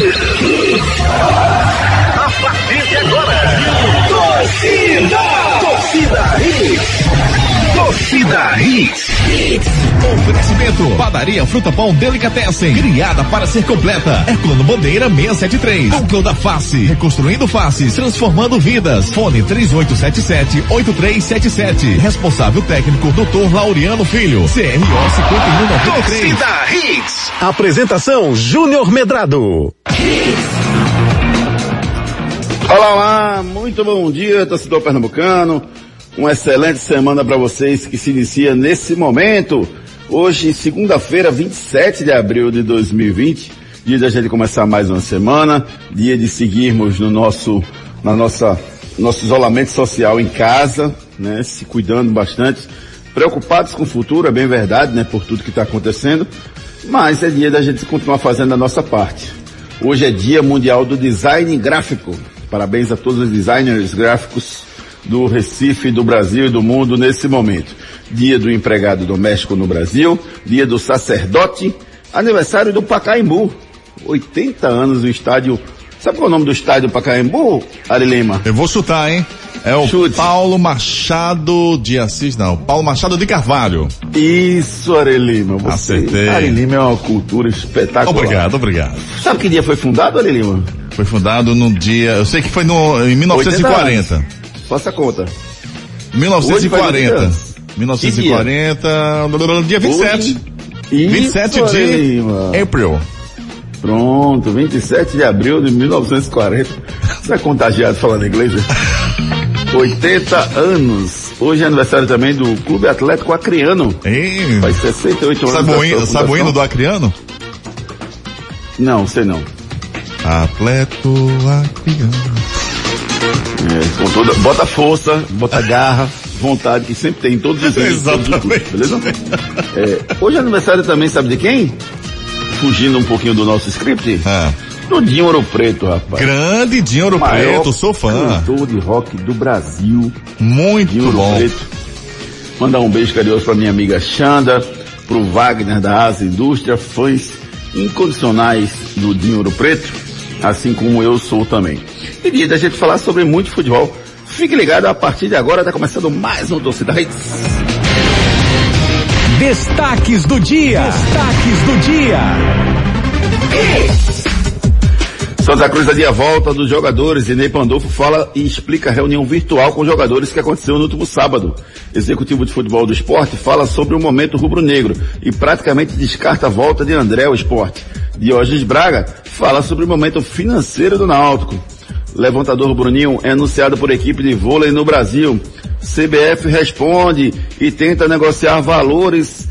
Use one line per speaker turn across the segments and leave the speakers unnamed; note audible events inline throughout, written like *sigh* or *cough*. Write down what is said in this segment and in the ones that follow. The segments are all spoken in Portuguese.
A partir de agora, torcida, torcida Hits. Torcida Hits.
Oferecimento. Padaria Fruta Pão Delicatessen. Criada para ser completa. Herculano Bandeira 673. Núcleo da Face. Reconstruindo faces. Transformando vidas. Fone 3877-8377. Responsável técnico Dr. Laureano Filho. CRO 5193.
Torcida Hits.
Apresentação Júnior Medrado.
Olá, olá, muito bom dia, torcedor pernambucano. Uma excelente semana para vocês que se inicia nesse momento. Hoje, segunda-feira, 27 de abril de 2020, dia da gente começar mais uma semana, dia de seguirmos no nosso, na nossa, nosso isolamento social em casa, né, se cuidando bastante, preocupados com o futuro, é bem verdade, né, por tudo que está acontecendo, mas é dia da gente continuar fazendo a nossa parte. Hoje é dia mundial do design gráfico. Parabéns a todos os designers gráficos do Recife, do Brasil e do mundo nesse momento. Dia do empregado doméstico no Brasil, dia do sacerdote, aniversário do Pacaembu. 80 anos do estádio. Sabe qual é o nome do estádio Pacaembu, Ari Lima?
Eu vou chutar, hein? É o
Chute.
Paulo Machado de Assis, não. Paulo Machado de Carvalho.
Isso, Ari Lima. Você,
Acertei.
Ari Lima é uma cultura espetacular.
Obrigado, obrigado.
Sabe que dia foi fundado, Ari Lima?
Foi fundado no dia, eu sei que foi no, em 1940.
Faça a conta.
1940.
anos.
1940, dia 27.
Isso,
27
Ari
de
Lima.
April.
Pronto, 27 de abril de 1940. Você é contagiado falando inglês? né? *laughs* 80 anos. Hoje é aniversário também do Clube Atlético Acreano.
Hein?
Faz 68 anos.
Sabe o
da
hino-
sua
sabe o hino do. Acriano?
Não, sei não.
Atleto.
É, com toda, bota força, bota garra, vontade, que sempre tem em todos os clubes,
Exatamente.
beleza? É, hoje é aniversário também, sabe de quem? Fugindo um pouquinho do nosso script,
Ah,
do Dinho Ouro Preto, rapaz.
grande Dinho Ouro Preto, sou fã.
Cantor de rock do Brasil.
Muito
Dinho Ouro
bom.
Preto. Mandar um beijo carinhoso pra minha amiga Xanda, pro Wagner da Asa Indústria, fãs incondicionais do Dinho Ouro Preto, assim como eu sou também. E dia da gente falar sobre muito futebol. Fique ligado, a partir de agora tá começando mais um Torcida.
Destaques do dia. Destaques do dia.
Santa Cruz adia a volta dos jogadores e Ney Pandolfo fala e explica a reunião virtual com jogadores que aconteceu no último sábado. Executivo de Futebol do Esporte fala sobre o momento rubro-negro e praticamente descarta a volta de André ao esporte. Diógenes Braga fala sobre o momento financeiro do Náutico. Levantador Bruninho é anunciado por equipe de vôlei no Brasil. CBF responde e tenta negociar valores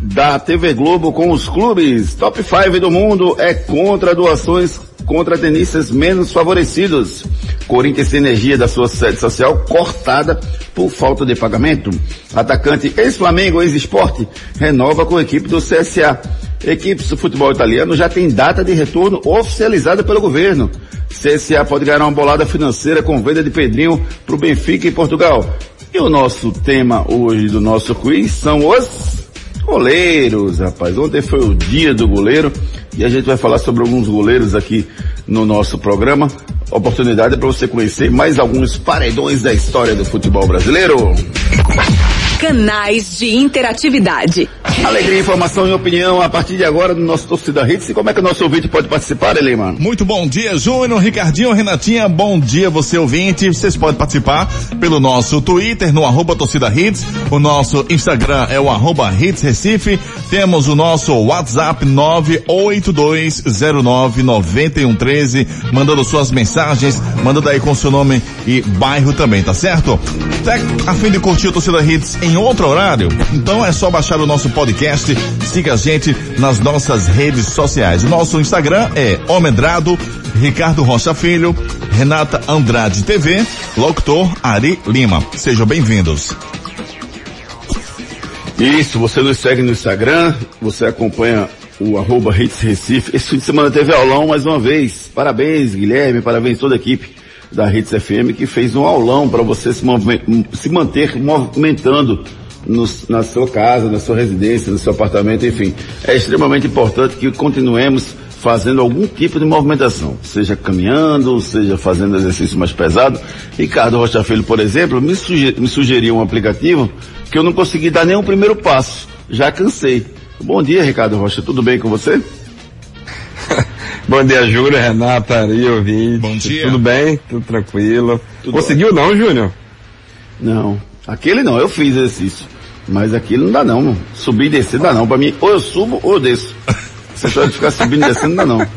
da TV Globo com os clubes. Top 5 do mundo é contra doações contra tenistas menos favorecidos. Corinthians energia da sua sede social cortada por falta de pagamento. Atacante ex-Flamengo, ex-Esporte, renova com a equipe do CSA. Equipes do futebol italiano já tem data de retorno oficializada pelo governo. CSA pode ganhar uma bolada financeira com venda de Pedrinho para o Benfica em Portugal. E o nosso tema hoje do nosso quiz são os Goleiros, rapaz. Ontem foi o dia do goleiro e a gente vai falar sobre alguns goleiros aqui no nosso programa. Oportunidade para você conhecer mais alguns paredões da história do futebol brasileiro.
Canais de interatividade.
Alegria, informação e opinião a partir de agora no nosso Torcida Hits. E como é que o nosso ouvinte pode participar, Elima?
Muito bom dia, Júnior, Ricardinho, Renatinha, bom dia você ouvinte. Vocês podem participar pelo nosso Twitter no arroba torcida hits, o nosso Instagram é o arroba hits Recife, temos o nosso WhatsApp 982099113, mandando suas mensagens, mandando aí com seu nome e bairro também, tá certo? Tá a fim de curtir o Torcida Hits em outro horário? Então é só baixar o nosso podcast, siga a gente nas nossas redes sociais. Nosso Instagram é Omedrado, Ricardo Rocha Filho, Renata Andrade TV, locutor Ari Lima. Sejam bem-vindos.
Isso, você nos segue no Instagram, você acompanha o arroba Hits Recife. Esse fim de semana teve aulão mais uma vez. Parabéns, Guilherme, parabéns toda a equipe da Hits FM que fez um aulão para você se, se manter movimentando nos- na sua casa, na sua residência, no seu apartamento, enfim. É extremamente importante que continuemos fazendo algum tipo de movimentação, seja caminhando, seja fazendo exercício mais pesado. Ricardo Rocha Filho, por exemplo, me, suger, me sugeriu um aplicativo que eu não consegui dar nenhum primeiro passo. Já cansei. Bom dia, Ricardo Rocha. Tudo bem com você? *laughs*
Bom dia, Júlio, Renata, Ari, ouvinte.
Bom dia.
Tudo bem? Tudo tranquilo.
Tudo
Conseguiu não, Júnior?
Não. Aquele não, eu fiz exercício. Mas aquilo não dá não, mano. Subir e descer dá não. Pra mim, ou eu subo ou eu desço. Você pode ficar subindo e descendo, não dá não.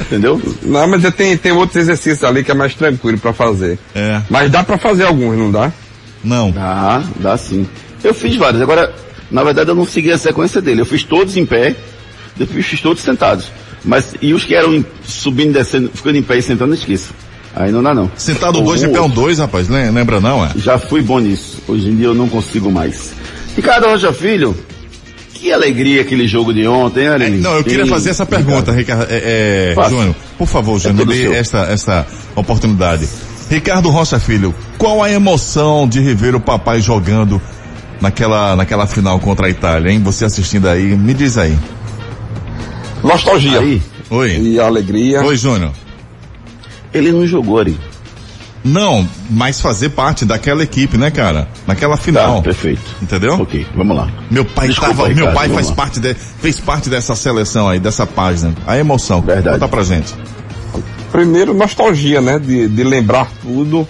Entendeu?
Não, mas tem, tem outros exercícios ali que é mais tranquilo pra fazer.
É.
Mas dá pra fazer alguns, não dá?
Não.
Dá, dá sim. Eu fiz vários. Agora, na verdade, eu não segui a sequência dele. Eu fiz todos em pé, depois fiz todos sentados. Mas, e os que eram subindo, descendo, ficando em pé e sentando, esqueça. Aí não dá não.
Sentado dois, de
Um
pé um
outro.
dois, rapaz. Lem- Lembra não, é?
Já fui bom nisso. Hoje em dia eu não consigo mais. Ricardo Rocha Filho, que alegria aquele jogo de ontem, hein, Aline?
Não, eu queria
Sim,
fazer essa pergunta, Ricardo. É, é. Júnior, por favor, Júnior,
tudo
dê
seu.
esta, esta oportunidade. Ricardo Rocha Filho, qual a emoção de rever o papai jogando naquela, naquela final contra a Itália, hein? Você assistindo aí, me diz aí.
Nostalgia.
Aí,
Oi.
E alegria.
Oi, Júnior.
Ele não jogou ali.
Não, mas fazer parte daquela equipe, né, cara? Naquela
Tá,
final.
perfeito.
Entendeu?
Ok, vamos lá.
Meu pai
Desculpa,
tava,
Ricardo,
meu pai faz
lá.
parte de, fez parte dessa seleção aí, dessa página. A emoção.
Verdade.
Conta pra gente.
Primeiro, nostalgia, né? De, de lembrar tudo.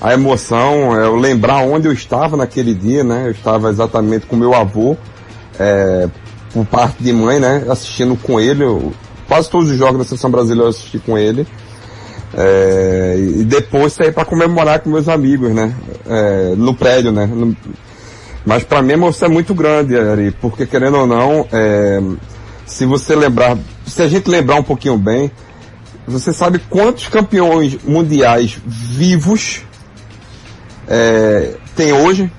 A emoção, é, eu lembrar onde eu estava naquele dia, né? Eu estava exatamente com meu avô, é, por parte de mãe, né? Assistindo com ele. eu- quase todos os jogos da seleção brasileira eu assisti com ele. É, e depois sair para comemorar com meus amigos, né? É, no prédio, né? No- mas para mim a emoção é muito grande, Ari, porque querendo ou não, é, se você lembrar, se a gente lembrar um pouquinho bem, você sabe quantos campeões mundiais vivos é, tem hoje?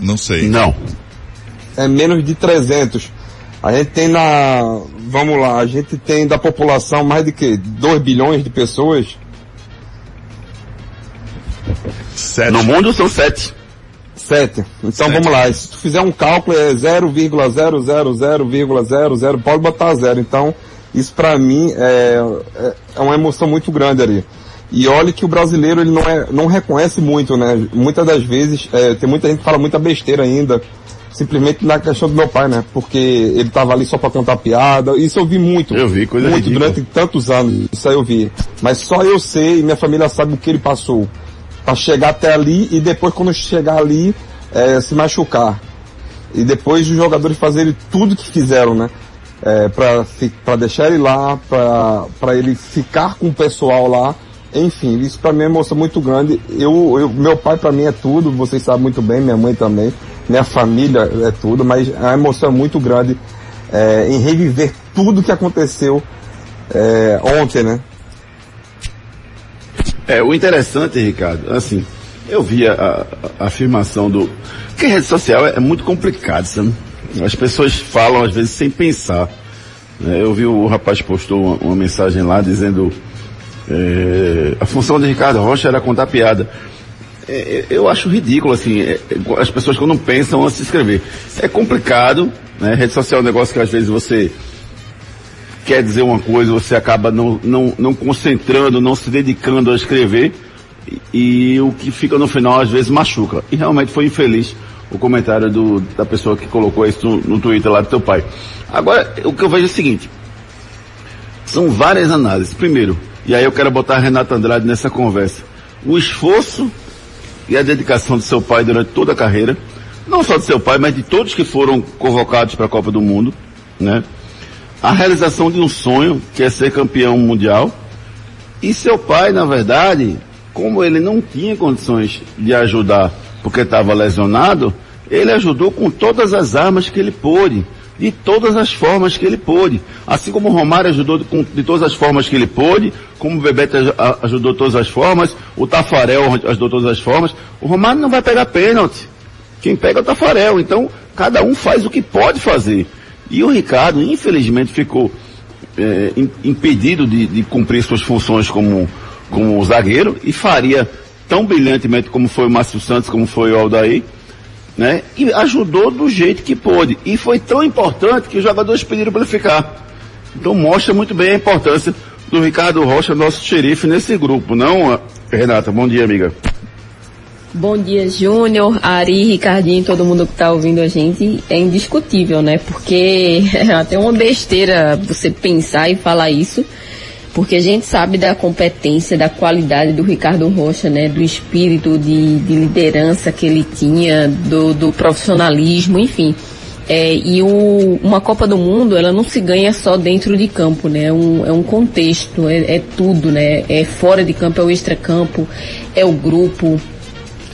Não sei.
Não.
É menos de 300. A gente tem na, vamos lá, a gente tem da população mais de que 2 bilhões de pessoas.
Sete.
No mundo são sete.
Sete. Então
Sete.
vamos lá, se tu fizer um cálculo é 0,000,00, pode botar zero. Então, isso pra mim é, é, é uma emoção muito grande ali. E olha que o brasileiro ele não, é, não reconhece muito, né? Muitas das vezes, é, tem muita gente que fala muita besteira ainda, simplesmente na questão do meu pai, né? Porque ele tava ali só pra contar piada. Isso eu vi muito.
Eu vi, coisa
Muito,
ridícula.
durante tantos anos. Isso aí eu vi. Mas só eu sei e minha família sabe o que ele passou. Pra chegar até ali e depois quando chegar ali, é, se machucar. E depois os jogadores fazerem tudo que fizeram, né? É, pra deixar ele lá, pra ele ficar com o pessoal lá. Enfim, isso pra mim é uma emoção muito grande. Eu, eu, meu pai pra mim é tudo, vocês sabem muito bem, minha mãe também, minha família é tudo, mas a emoção é muito grande é, em reviver tudo que aconteceu é, ontem, né?
É, o interessante, Ricardo, assim, eu vi a, a- a afirmação do. Porque rede social é, é muito complicado, sabe? As pessoas falam às vezes sem pensar. né? Eu vi o rapaz postou uma, uma mensagem lá dizendo é, a função de Ricardo Rocha era contar piada. É, é, eu acho ridículo, assim, é, as pessoas quando pensam antes de escrever. É complicado, né? Rede social é um negócio que às vezes você quer dizer uma coisa, você acaba não, não, não concentrando, não se dedicando a escrever, e, e o que fica no final às vezes machuca. E realmente foi infeliz o comentário do, da pessoa que colocou isso no, no Twitter lá do teu pai. Agora, o que eu vejo é o seguinte, são várias análises. Primeiro, e aí eu quero botar a Renata Andrade nessa conversa, o esforço e a dedicação do seu pai durante toda a carreira, não só do seu pai, mas de todos que foram convocados para a Copa do Mundo, né? a realização de um sonho, que é ser campeão mundial. E seu pai, na verdade, como ele não tinha condições de ajudar porque estava lesionado, ele ajudou com todas as armas que ele pôde, de todas as formas que ele pôde. Assim como o Romário ajudou de, todas as formas que ele pôde, como o Bebeto ajudou de todas as formas, o Tafarel ajudou de todas as formas, o Romário não vai pegar pênalti. Quem pega é o Tafarel. Então, cada um faz o que pode fazer. E o Ricardo, infelizmente, ficou é, im- impedido de, de cumprir suas funções como, como zagueiro e faria tão brilhantemente como foi o Márcio Santos, como foi o Aldair, né? E ajudou do jeito que pôde. E foi tão importante que os jogadores pediram para ele ficar. Então mostra muito bem a importância do Ricardo Rocha, nosso xerife, nesse grupo, não, Renata? Bom dia, amiga.
Bom dia, Júnior, Ari, Ricardinho, todo mundo que está ouvindo a gente. É indiscutível, né? Porque *laughs* é até uma besteira você pensar e falar isso, porque a gente sabe da competência, da qualidade do Ricardo Rocha, né? Do espírito de, de liderança que ele tinha, do, do profissionalismo, enfim. É, e o, uma Copa do Mundo, ela não se ganha só dentro de campo, né? É um, é um contexto, é, é tudo, né? É fora de campo, é o extracampo, é o grupo,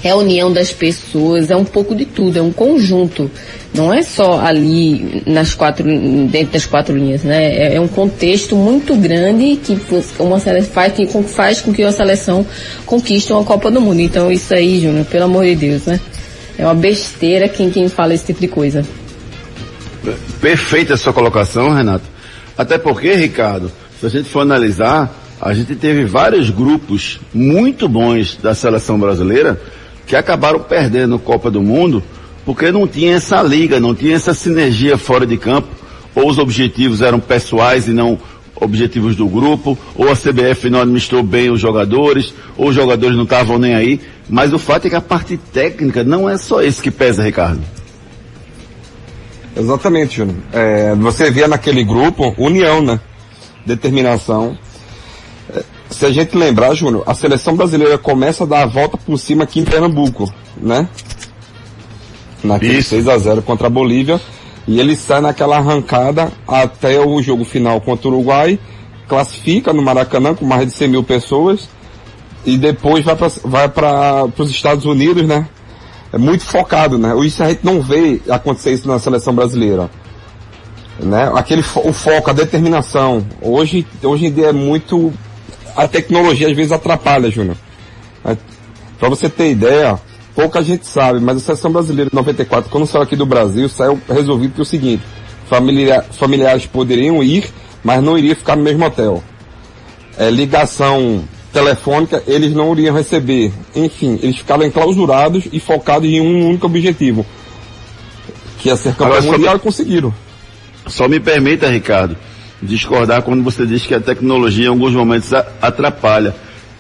é a união das pessoas, é um pouco de tudo, é um conjunto. Não é só ali nas quatro, dentro das quatro linhas, né? É, é um contexto muito grande que uma seleção faz, que faz com que uma seleção conquiste uma Copa do Mundo. Então isso aí, Júnior, pelo amor de Deus, né? É uma besteira quem, quem fala esse tipo de coisa.
Perfeita a sua colocação, Renato. Até porque, Ricardo, se a gente for analisar, a gente teve vários grupos muito bons da seleção brasileira que acabaram perdendo Copa do Mundo porque não tinha essa liga, não tinha essa sinergia fora de campo, ou os objetivos eram pessoais e não objetivos do grupo, ou a CBF não administrou bem os jogadores, ou os jogadores não estavam nem aí. Mas o fato é que a parte técnica não é só isso que pesa, Ricardo.
Exatamente, Júnior. É, você via naquele grupo união, né? Determinação. Se a gente lembrar, Júnior, a seleção brasileira começa a dar a volta por cima aqui em Pernambuco, né? Naquele Isso. 6 a 0 contra a Bolívia. E ele sai naquela arrancada até o jogo final contra o Uruguai, classifica no Maracanã com mais de 100 mil pessoas e depois vai para vai os Estados Unidos, né? é muito focado, né? Isso a gente não vê acontecer isso na seleção brasileira. Né? Aquele o foco, a determinação. Hoje, hoje em dia é muito a tecnologia às vezes atrapalha, Júnior. Para você ter ideia, pouca gente sabe, mas a seleção brasileira de 94, quando saiu aqui do Brasil, saiu resolvido que é o seguinte, familiar, familiares poderiam ir, mas não iriam ficar no mesmo hotel. É, ligação telefônica, eles não iriam receber. Enfim, eles ficaram enclausurados e focados em um único objetivo. Que é ser campeão mundial me... e conseguiram.
Só me permita, Ricardo, discordar quando você diz que a tecnologia em alguns momentos atrapalha.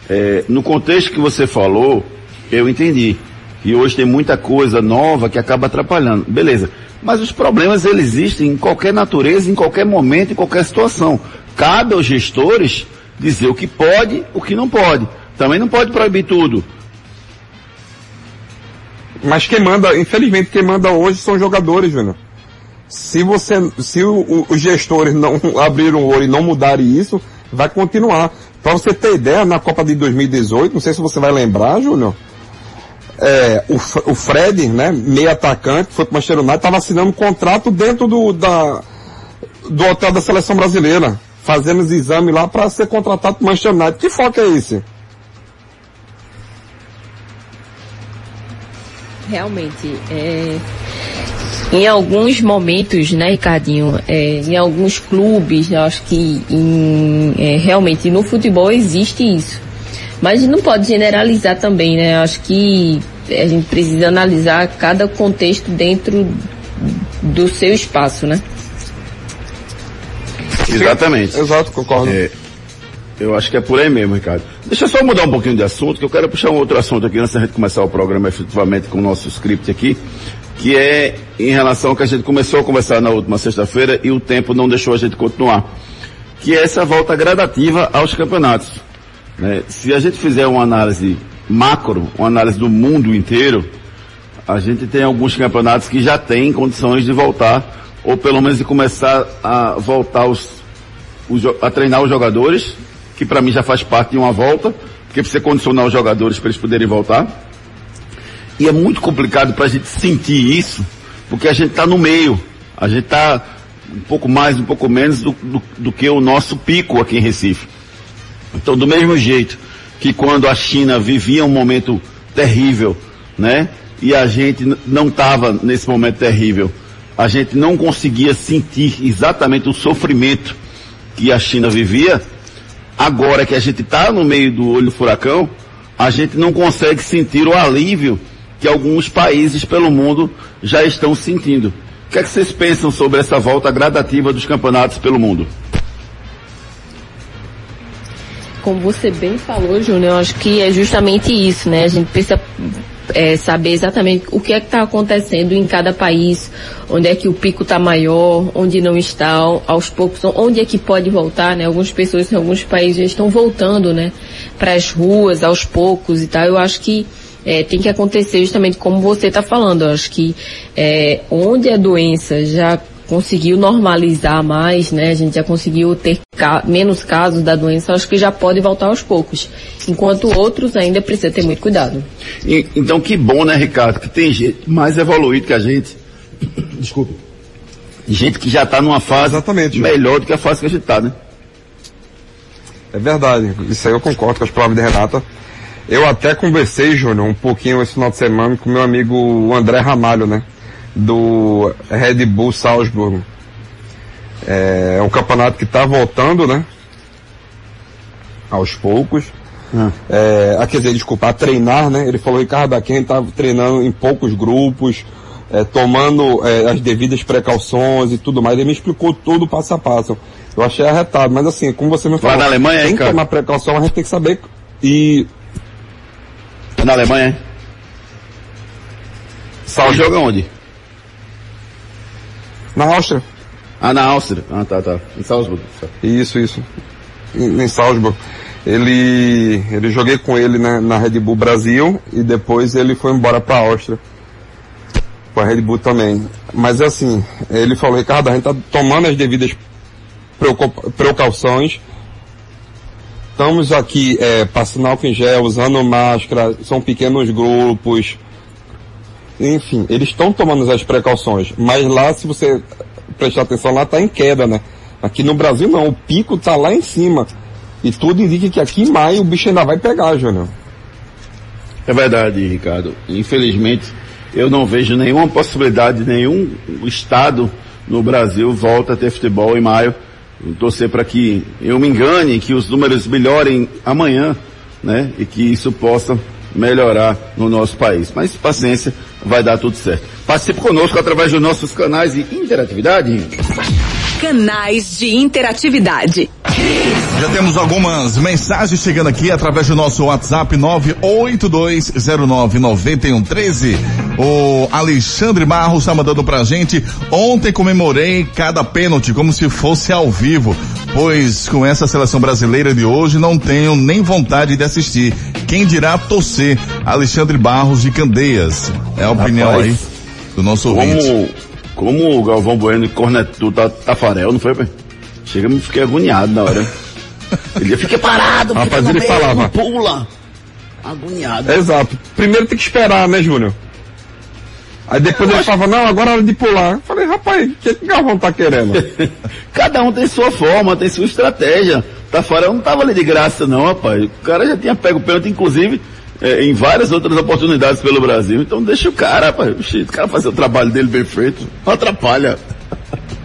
É, no contexto que você falou, eu entendi. E hoje tem muita coisa nova que acaba atrapalhando. Beleza. Mas os problemas eles existem em qualquer natureza, em qualquer momento, em qualquer situação. Cabe aos gestores dizer o que pode, o que não pode. Também não pode proibir tudo.
Mas quem manda, infelizmente, quem manda hoje são jogadores, Júnior. Se você, se o, os gestores não *laughs* abrirem o olho e não mudarem isso, vai continuar. Para você ter ideia, na Copa de 2018, não sei se você vai lembrar, Júnior, é, o, o Fred, né, meio atacante, foi para Manchester United, estava assinando um contrato dentro do, da, do hotel da seleção brasileira fazendo os exames lá para ser contratado para Manchester United. Que foco é esse?
Realmente, é, em alguns momentos, né, Ricardinho, é, em alguns clubes, eu acho que em, é, realmente no futebol existe isso. Mas não pode generalizar também, né? Eu acho que a gente precisa analisar cada contexto dentro do seu espaço, né?
Exatamente.
Exato, concordo. É,
eu acho que é por aí mesmo, Ricardo. Deixa eu só mudar um pouquinho de assunto, que eu quero puxar um outro assunto aqui antes da gente começar o programa efetivamente com o nosso script aqui, que é em relação ao que a gente começou a conversar na última sexta-feira e o tempo não deixou a gente continuar. Que é essa volta gradativa aos campeonatos. Né? Se a gente fizer uma análise macro, uma análise do mundo inteiro, a gente tem alguns campeonatos que já têm condições de voltar ou pelo menos de começar a voltar os, os a treinar os jogadores, que para mim já faz parte de uma volta, porque precisa condicionar os jogadores para eles poderem voltar. E é muito complicado para a gente sentir isso, porque a gente está no meio, a gente está um pouco mais, um pouco menos do, do, do que o nosso pico aqui em Recife. Então, do mesmo jeito que quando a China vivia um momento terrível, né? E a gente não estava nesse momento terrível a gente não conseguia sentir exatamente o sofrimento que a China vivia, agora que a gente está no meio do olho do furacão, a gente não consegue sentir o alívio que alguns países pelo mundo já estão sentindo. O que é que vocês pensam sobre essa volta gradativa dos campeonatos pelo mundo?
como você bem falou, Júnior, acho que é justamente isso, né? A gente precisa é, saber exatamente o que é que está acontecendo em cada país, onde é que o pico está maior, onde não está, aos poucos, onde é que pode voltar, né? Algumas pessoas em alguns países já estão voltando, né? Para as ruas aos poucos e tal. Eu acho que é, tem que acontecer justamente como você está falando. Eu acho que é, onde a doença já conseguiu normalizar mais, né? A gente já conseguiu ter ca menos casos da doença, acho que já pode voltar aos poucos. Enquanto outros ainda precisa ter muito cuidado.
E, então que bom, né, Ricardo, que tem gente mais evoluído que a gente. Desculpe. Gente que já está numa fase
Exatamente,
melhor do que a fase que a gente está, né?
É verdade, isso aí eu concordo com as palavras de Renata. Eu até conversei, Júnior, um pouquinho esse final de semana com meu amigo André Ramalho, né? do Red Bull Salzburgo. É, é um campeonato que está voltando, né? Aos poucos. Ah. É, ah, quer dizer, desculpa, a treinar, né? Ele falou, Ricardo Aquém estava treinando em poucos grupos, é, tomando é, as devidas precauções e tudo mais. Ele me explicou tudo passo a passo. Eu achei arretado, mas assim, como você me falou,
Lá na Alemanha,
tem
que
tomar precaução, a gente tem que saber e...
Na Alemanha, Sal joga onde?
Na Áustria.
Ah, na Áustria. Ah, tá, tá. Em Salzburg.
Isso, isso. Em, em Salzburg. Ele, ele joguei com ele na, na Red Bull Brasil e depois ele foi embora para a Áustria. Com a Red Bull também. Mas assim, ele falou, Ricardo, a gente tá tomando as devidas precauções. Estamos aqui é, passando álcool em gel, usando máscara, são pequenos grupos, enfim, eles estão tomando as precauções, mas lá, se você prestar atenção, lá está em queda, né? Aqui no Brasil não, o pico está lá em cima. E tudo indica que aqui em maio o bicho ainda vai pegar, Júnior.
É verdade, Ricardo. Infelizmente, eu não vejo nenhuma possibilidade, nenhum estado no Brasil volta a ter futebol em maio. Torcer para que eu me engane, que os números melhorem amanhã, né? E que isso possa melhorar no nosso país. Mas paciência, vai dar tudo certo. Participe conosco através dos nossos canais de interatividade.
Canais de interatividade.
Já temos algumas mensagens chegando aqui através do nosso WhatsApp 982099113. O Alexandre Barros está mandando pra gente. Ontem comemorei cada pênalti como se fosse ao vivo, pois com essa seleção brasileira de hoje não tenho nem vontade de assistir. Quem dirá torcer? Alexandre Barros de Candeias. É a opinião
Rapaz,
aí do nosso
Como,
ouvinte.
como o Galvão Bueno cornetou ta- Tafarel, não foi, pai? Chega, eu fiquei agoniado na hora. Ele fica parado, fica
Rapaz, ele
meio,
falava.
não pula. Agoniado.
Exato. Primeiro tem que esperar, né, Júnior? Aí depois ele falava, não, agora é hora de pular. Eu falei, rapaz, o que, que o Galvão tá querendo? *laughs*
Cada um tem sua forma, tem sua estratégia. Tafarel não tava ali de graça não, rapaz. O cara já tinha pego o pênalti, inclusive, eh, em várias outras oportunidades pelo Brasil. Então deixa o cara, rapaz. O cara fazer o trabalho dele bem feito. Não atrapalha.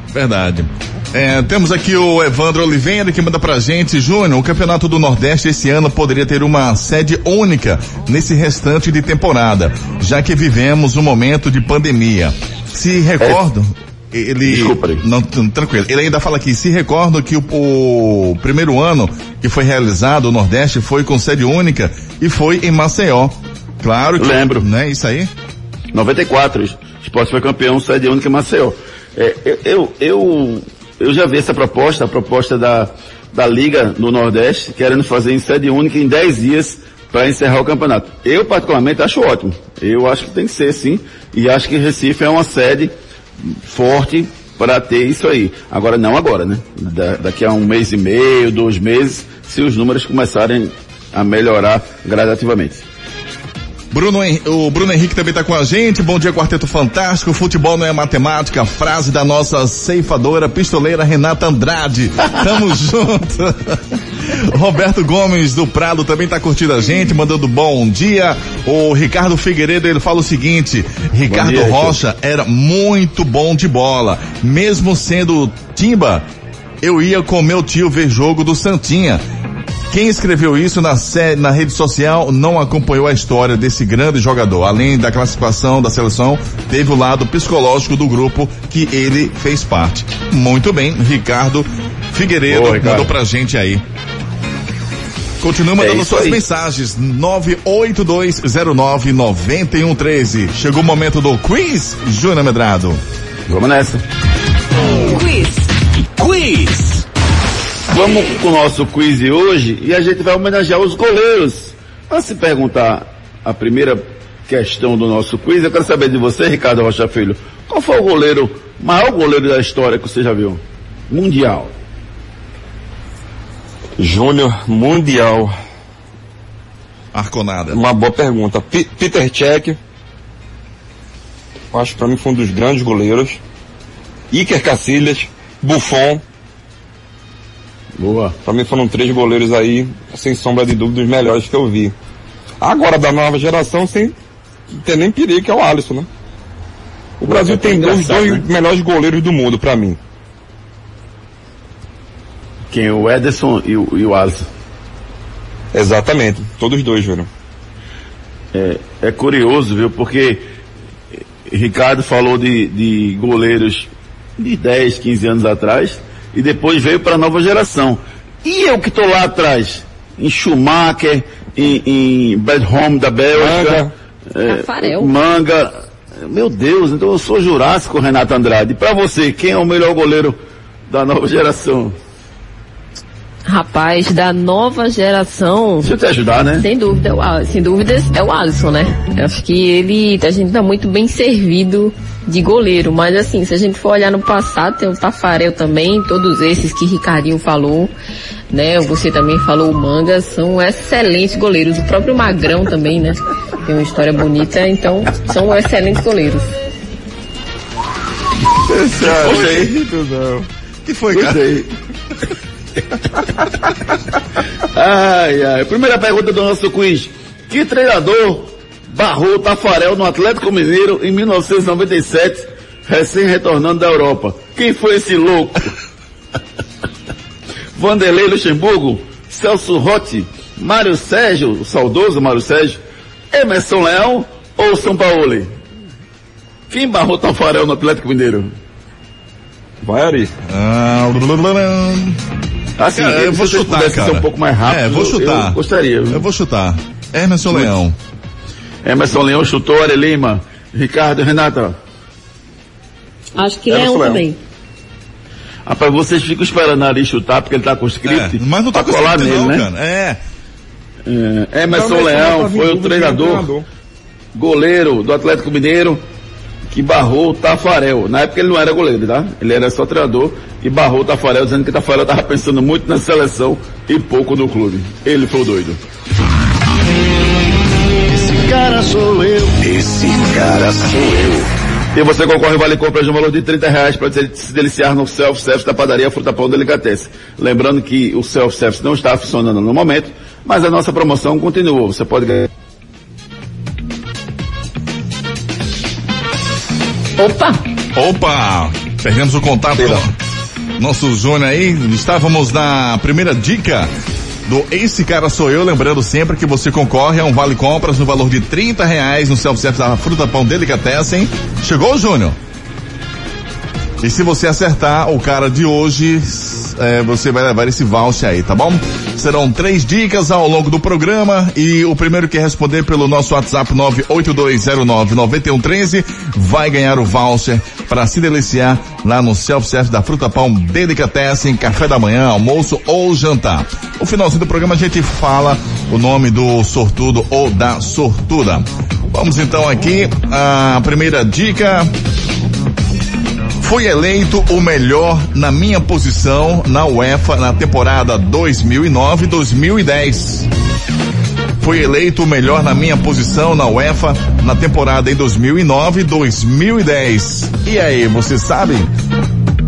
Verdade. É, temos aqui o Evandro Oliveira que manda pra gente, Júnior, o Campeonato do Nordeste esse ano poderia ter uma sede única nesse restante de temporada, já que vivemos um momento de pandemia. Se recordam, ele...
Desculpa aí.
Não, tranquilo. Ele ainda fala aqui, se recordam que o, o primeiro ano que foi realizado o Nordeste foi com sede única e foi em Maceió. Claro que...
Lembro.
Né, isso aí?
94, o esporte foi campeão, sede única em Maceió. É, eu, eu, eu, eu já vi essa proposta, a proposta da, da Liga no Nordeste, querendo fazer em sede única em 10 dias para encerrar o campeonato. Eu, particularmente, acho ótimo. Eu acho que tem que ser, sim. E acho que Recife é uma sede forte para ter isso aí. Agora, não agora, né? Da- daqui a um mês e meio, dois meses, se os números começarem a melhorar gradativamente.
Bruno, o Bruno Henrique também está com a gente. Bom dia, Quarteto Fantástico. Futebol não é matemática. Frase da nossa ceifadora pistoleira Renata Andrade. *laughs* Tamo junto. *laughs* Roberto Gomes do Prado também está curtindo a gente, mandando bom dia. O Ricardo Figueiredo, ele fala o seguinte, Ricardo
dia, Ricardo.
Rocha era muito bom de bola. Mesmo sendo timba, eu ia com meu tio ver jogo do Santinha. Quem escreveu isso na, sé- na rede social não acompanhou a história desse grande jogador. Além da classificação da seleção, teve o lado psicológico do grupo que ele fez parte. Muito bem, Ricardo Figueiredo
Boa, Ricardo.
mandou pra gente aí. Continue mandando
É
suas
aí.
mensagens. 982099113. Chegou o momento do quiz, Júnior Medrado.
Vamos nessa.
Quiz.
Quiz.
Vamos com o nosso quiz de hoje e a gente vai homenagear os goleiros. Antes de perguntar a primeira questão do nosso quiz, eu quero saber de você, Ricardo Rocha Filho. Qual foi o goleiro, maior goleiro da história que você já viu? Mundial.
Júnior Mundial.
Arconada.
Uma boa pergunta. P- Peter Cech. Acho que pra mim foi um dos grandes goleiros. Iker Casillas. Buffon.
Boa.
Pra mim foram três goleiros aí, sem sombra de dúvida, os melhores que eu vi. Agora da nova geração, sem ter nem perigo, que é o Alisson, né? O Brasil
é
tem dois,
engraçado,
dois
né?
melhores goleiros do mundo pra mim.
Quem? O Ederson e o, e o Alisson.
Exatamente. Todos dois, Júnior.
É, é curioso, viu? Porque Ricardo falou de, de goleiros de 10, 15 anos atrás e depois veio para a nova geração. E eu que estou lá atrás, em Schumacher, em, em Bad Home da Bélgica, é,
Tafarel.
Manga. Meu Deus, então eu sou Jurássico, Renato Andrade. E para você, quem é o melhor goleiro da nova geração?
Rapaz, da nova geração,
Deixa eu te ajudar, né?
sem dúvida, é o sem dúvidas, é o Alisson, né? Eu acho que ele, a gente tá muito bem servido de goleiro, mas assim, se a gente for olhar no passado, tem o Tafarel também, todos esses que Ricardinho falou, né? Você também falou o Manga, são excelentes goleiros. O próprio Magrão também, né? Tem uma história bonita, então são excelentes goleiros.
Gostei.
que foi, cara? *laughs* *laughs*
Ai, ai. Primeira pergunta do nosso quiz. Que treinador barrou o Tafarel no Atlético Mineiro em 1997, recém retornando da Europa? Quem foi esse louco? *laughs* Vanderlei Luxemburgo, Celso Rotti, Mário Sérgio, o saudoso Mário Sérgio, Emerson Leão ou São Paulo? Quem barrou o Tafarel no Atlético Mineiro?
Vai, Ari.
Ah,
Assim,
Cara, eu
se
vou
vocês
chutar, cara.
ser um pouco mais rápido.
É, vou chutar.
Eu gostaria.
Eu vou chutar. Emerson Leão.
Emerson Leão chutou, Ari Lima. Ricardo, Renata.
Acho que
Emerson
Leão
Leão.
também.
Rapaz, vocês ficam esperando Ari chutar porque ele tá com o script.
É, mas não tá com script
nele,
não,
né?
cara. É.
É, Emerson Leão foi o treinador, goleiro do Atlético Mineiro que barrou o Tafarel. Na época ele não era goleiro, tá? Ele era só treinador e barrou o Tafarel, dizendo que o Tafarel tava pensando muito na seleção e pouco no clube. Ele foi o doido.
Esse cara sou eu. Esse cara sou eu.
E você concorre Vale Compras no valor de 30 reais para se deliciar no self-service da padaria Fruta Pão Delicatessen. Lembrando que o self-service não está funcionando no momento, mas a nossa promoção continua. Você pode ganhar.
Opa!
Opa! Perdemos o contato nosso Júnior aí. Estávamos na primeira dica do Esse Cara Sou Eu. Lembrando sempre que você concorre a um vale compras no valor de 30 reais no self-service da Fruta Pão Delicatessen. Chegou, Júnior? E se você acertar o cara de hoje, é, você vai levar esse voucher aí, tá bom? Serão três dicas ao longo do programa e o primeiro que responder pelo nosso WhatsApp 982099113 vai ganhar o voucher para se deliciar lá no self-service da Fruta Pão Delicatessen, café da manhã, almoço ou jantar. No finalzinho do programa a gente fala o nome do sortudo ou da sortuda. Vamos então aqui, a primeira dica Fui eleito o melhor na minha posição na UEFA na temporada 2009-2010. Fui eleito o melhor na minha posição na UEFA na temporada em 2009-2010. E aí, você sabe?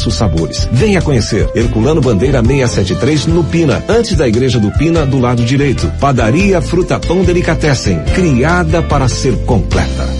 diversos sabores. Venha conhecer Herculano Bandeira 673 no Pina, antes da igreja do Pina, do lado direito. Padaria Fruta Pão Delicatessen, criada para ser completa.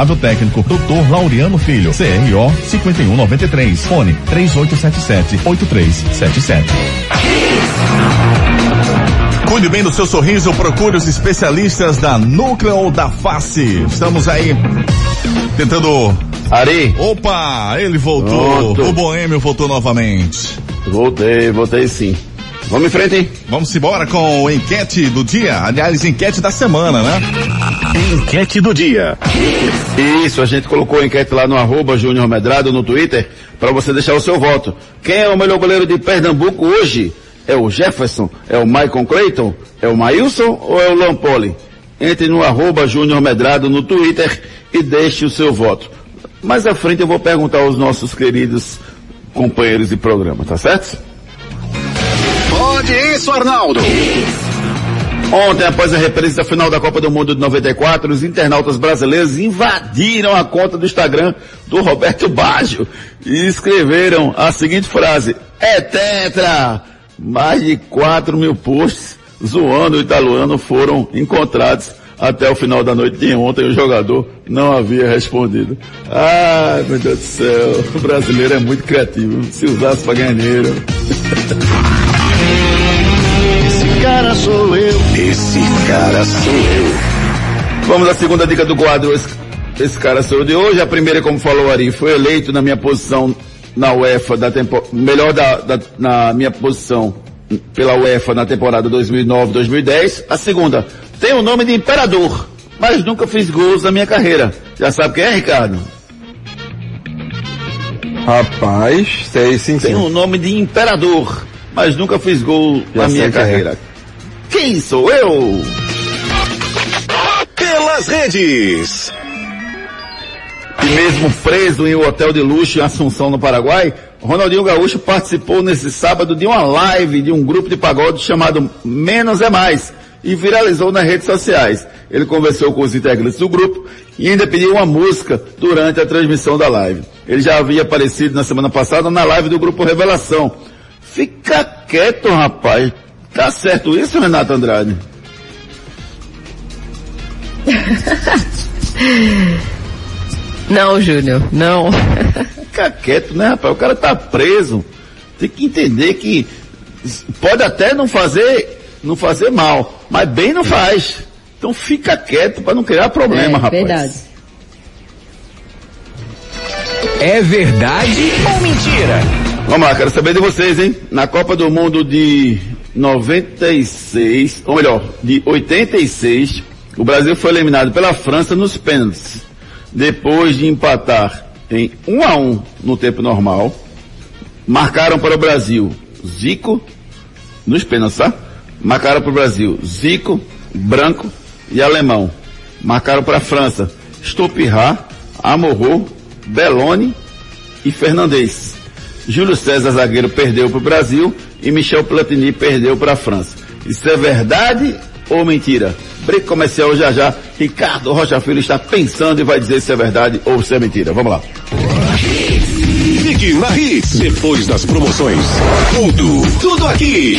responsável técnico, Dr. Laureano Filho, CRO 5193, fone 3877-8377.
Cuide bem do seu sorriso, procure os especialistas da Núcleo da Face. Estamos aí tentando.
Ari.
Opa, ele voltou. Pronto. O Boêmio voltou novamente.
Voltei, voltei sim. Vamos em frente, hein?
Vamos embora com o enquete do dia. Aliás, enquete da semana, né?
Enquete do dia.
Isso, a gente colocou a enquete lá no arroba Júnior Medrado no Twitter para você deixar o seu voto. Quem é o melhor goleiro de Pernambuco hoje? É o Jefferson? É o Michael Clayton? É o Maílson ou é o Lampoli? Entre no arroba Júnior Medrado no Twitter e deixe o seu voto. Mais à frente eu vou perguntar aos nossos queridos companheiros de programa, tá certo?
Pode isso, Arnaldo.
Ontem, após a reprise da final da Copa do Mundo de 94, os internautas brasileiros invadiram a conta do Instagram do Roberto Baggio e escreveram a seguinte frase: É tetra! Mais de 4 mil posts zoando o italiano foram encontrados até o final da noite de ontem o jogador não havia respondido. Ah, meu Deus do céu, o brasileiro é muito criativo. Se usasse para ganhar dinheiro. *laughs*
cara sou eu. Esse cara sou eu.
Vamos à segunda dica do quadro. Esse, esse cara sou eu de hoje. A primeira, como falou Ari, foi eleito na minha posição na UEFA da tempo, melhor da, da, na minha posição pela UEFA na temporada 2009-2010. A segunda, tem o nome de Imperador, mas nunca fiz gols na minha carreira. Já sabe quem é, Ricardo?
Rapaz, sei sim,
sim. Tem o nome de Imperador, mas nunca fiz gol Já na minha é. carreira. É. Quem sou eu?
Pelas redes.
E mesmo preso em um hotel de luxo em Assunção, no Paraguai, Ronaldinho Gaúcho participou nesse sábado de uma live de um grupo de pagode chamado Menos é Mais e viralizou nas redes sociais. Ele conversou com os integrantes do grupo e ainda pediu uma música durante a transmissão da live. Ele já havia aparecido na semana passada na live do grupo Revelação. Fica quieto, rapaz. Tá certo isso, Renato Andrade? *laughs*
não, Júnior, não.
Fica quieto, né, rapaz? O cara tá preso. Tem que entender que pode até não fazer, não fazer mal, mas bem não faz. Então fica quieto para não criar problema, é, rapaz. Verdade.
É verdade ou mentira?
Vamos lá, quero saber de vocês, hein? Na Copa do Mundo de 96, ou melhor, de 86, o Brasil foi eliminado pela França nos pênaltis. Depois de empatar em 1 um a 1 um no tempo normal, marcaram para o Brasil Zico, nos pênaltis, tá? Marcaram para o Brasil Zico, Branco e Alemão. Marcaram para a França Stopirá, Amorro, Belloni e Fernandes. Júlio César Zagueiro perdeu para o Brasil e Michel Platini perdeu para a França. Isso é verdade ou mentira? Break comercial já já. Ricardo Rocha Filho está pensando e vai dizer se é verdade ou se é mentira. Vamos lá.
Fique na Hits. Depois das promoções. Tudo, tudo aqui.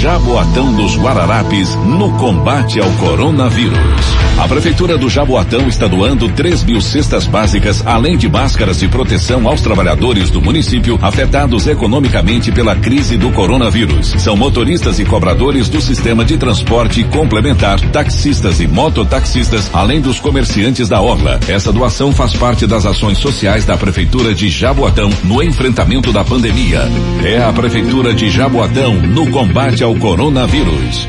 Jaboatão dos Guararapes no combate ao coronavírus. A Prefeitura do Jaboatão está doando 3 mil cestas básicas, além de máscaras de proteção aos trabalhadores do município afetados economicamente pela crise do coronavírus. São motoristas e cobradores do sistema de transporte complementar, taxistas e mototaxistas, além dos comerciantes da Orla. Essa doação faz parte das ações sociais da Prefeitura de Jaboatão no enfrentamento da pandemia. É a Prefeitura de Jaboatão no combate ao coronavírus.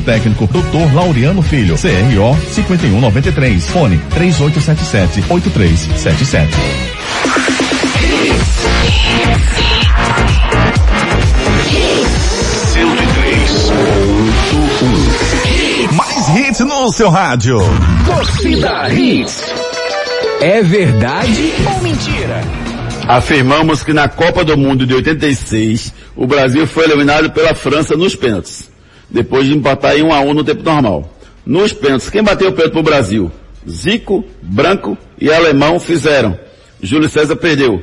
técnico, Dr. Laureano Filho, CRO 5193, fone 3877 8377.
Mais hits no seu rádio.
Torcida Hits.
É verdade ou mentira?
Afirmamos que na Copa do Mundo de 86, o Brasil foi eliminado pela França nos pênaltis, depois de empatar em 1 a 1 no tempo normal. Nos pênaltis, quem bateu o pênalti pro Brasil? Zico, Branco e Alemão fizeram. Júlio César perdeu.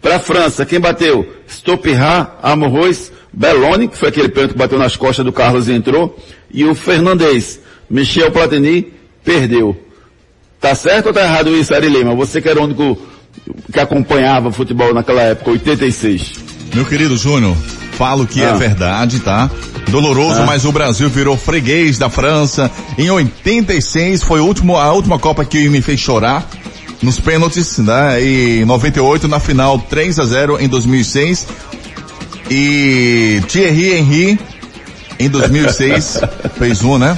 Para a França, quem bateu? Stopirá, Amorrois, Belloni, que foi aquele pênalti que bateu nas costas do Carlos e entrou, e o Fernandes. Michel Platini perdeu. Tá certo ou tá errado isso, Ari Lima? Você que era o único que acompanhava futebol naquela época, 86.
Meu querido Júnior, falo que é
Ah.
verdade, tá? Doloroso,
Ah.
mas o Brasil virou freguês da França. Em 86 foi último, a última Copa que me fez chorar. Nos pênaltis, né? E em 98 na final 3 a 0 em 2006. E Thierry Henry em 2006 *laughs* fez um, né?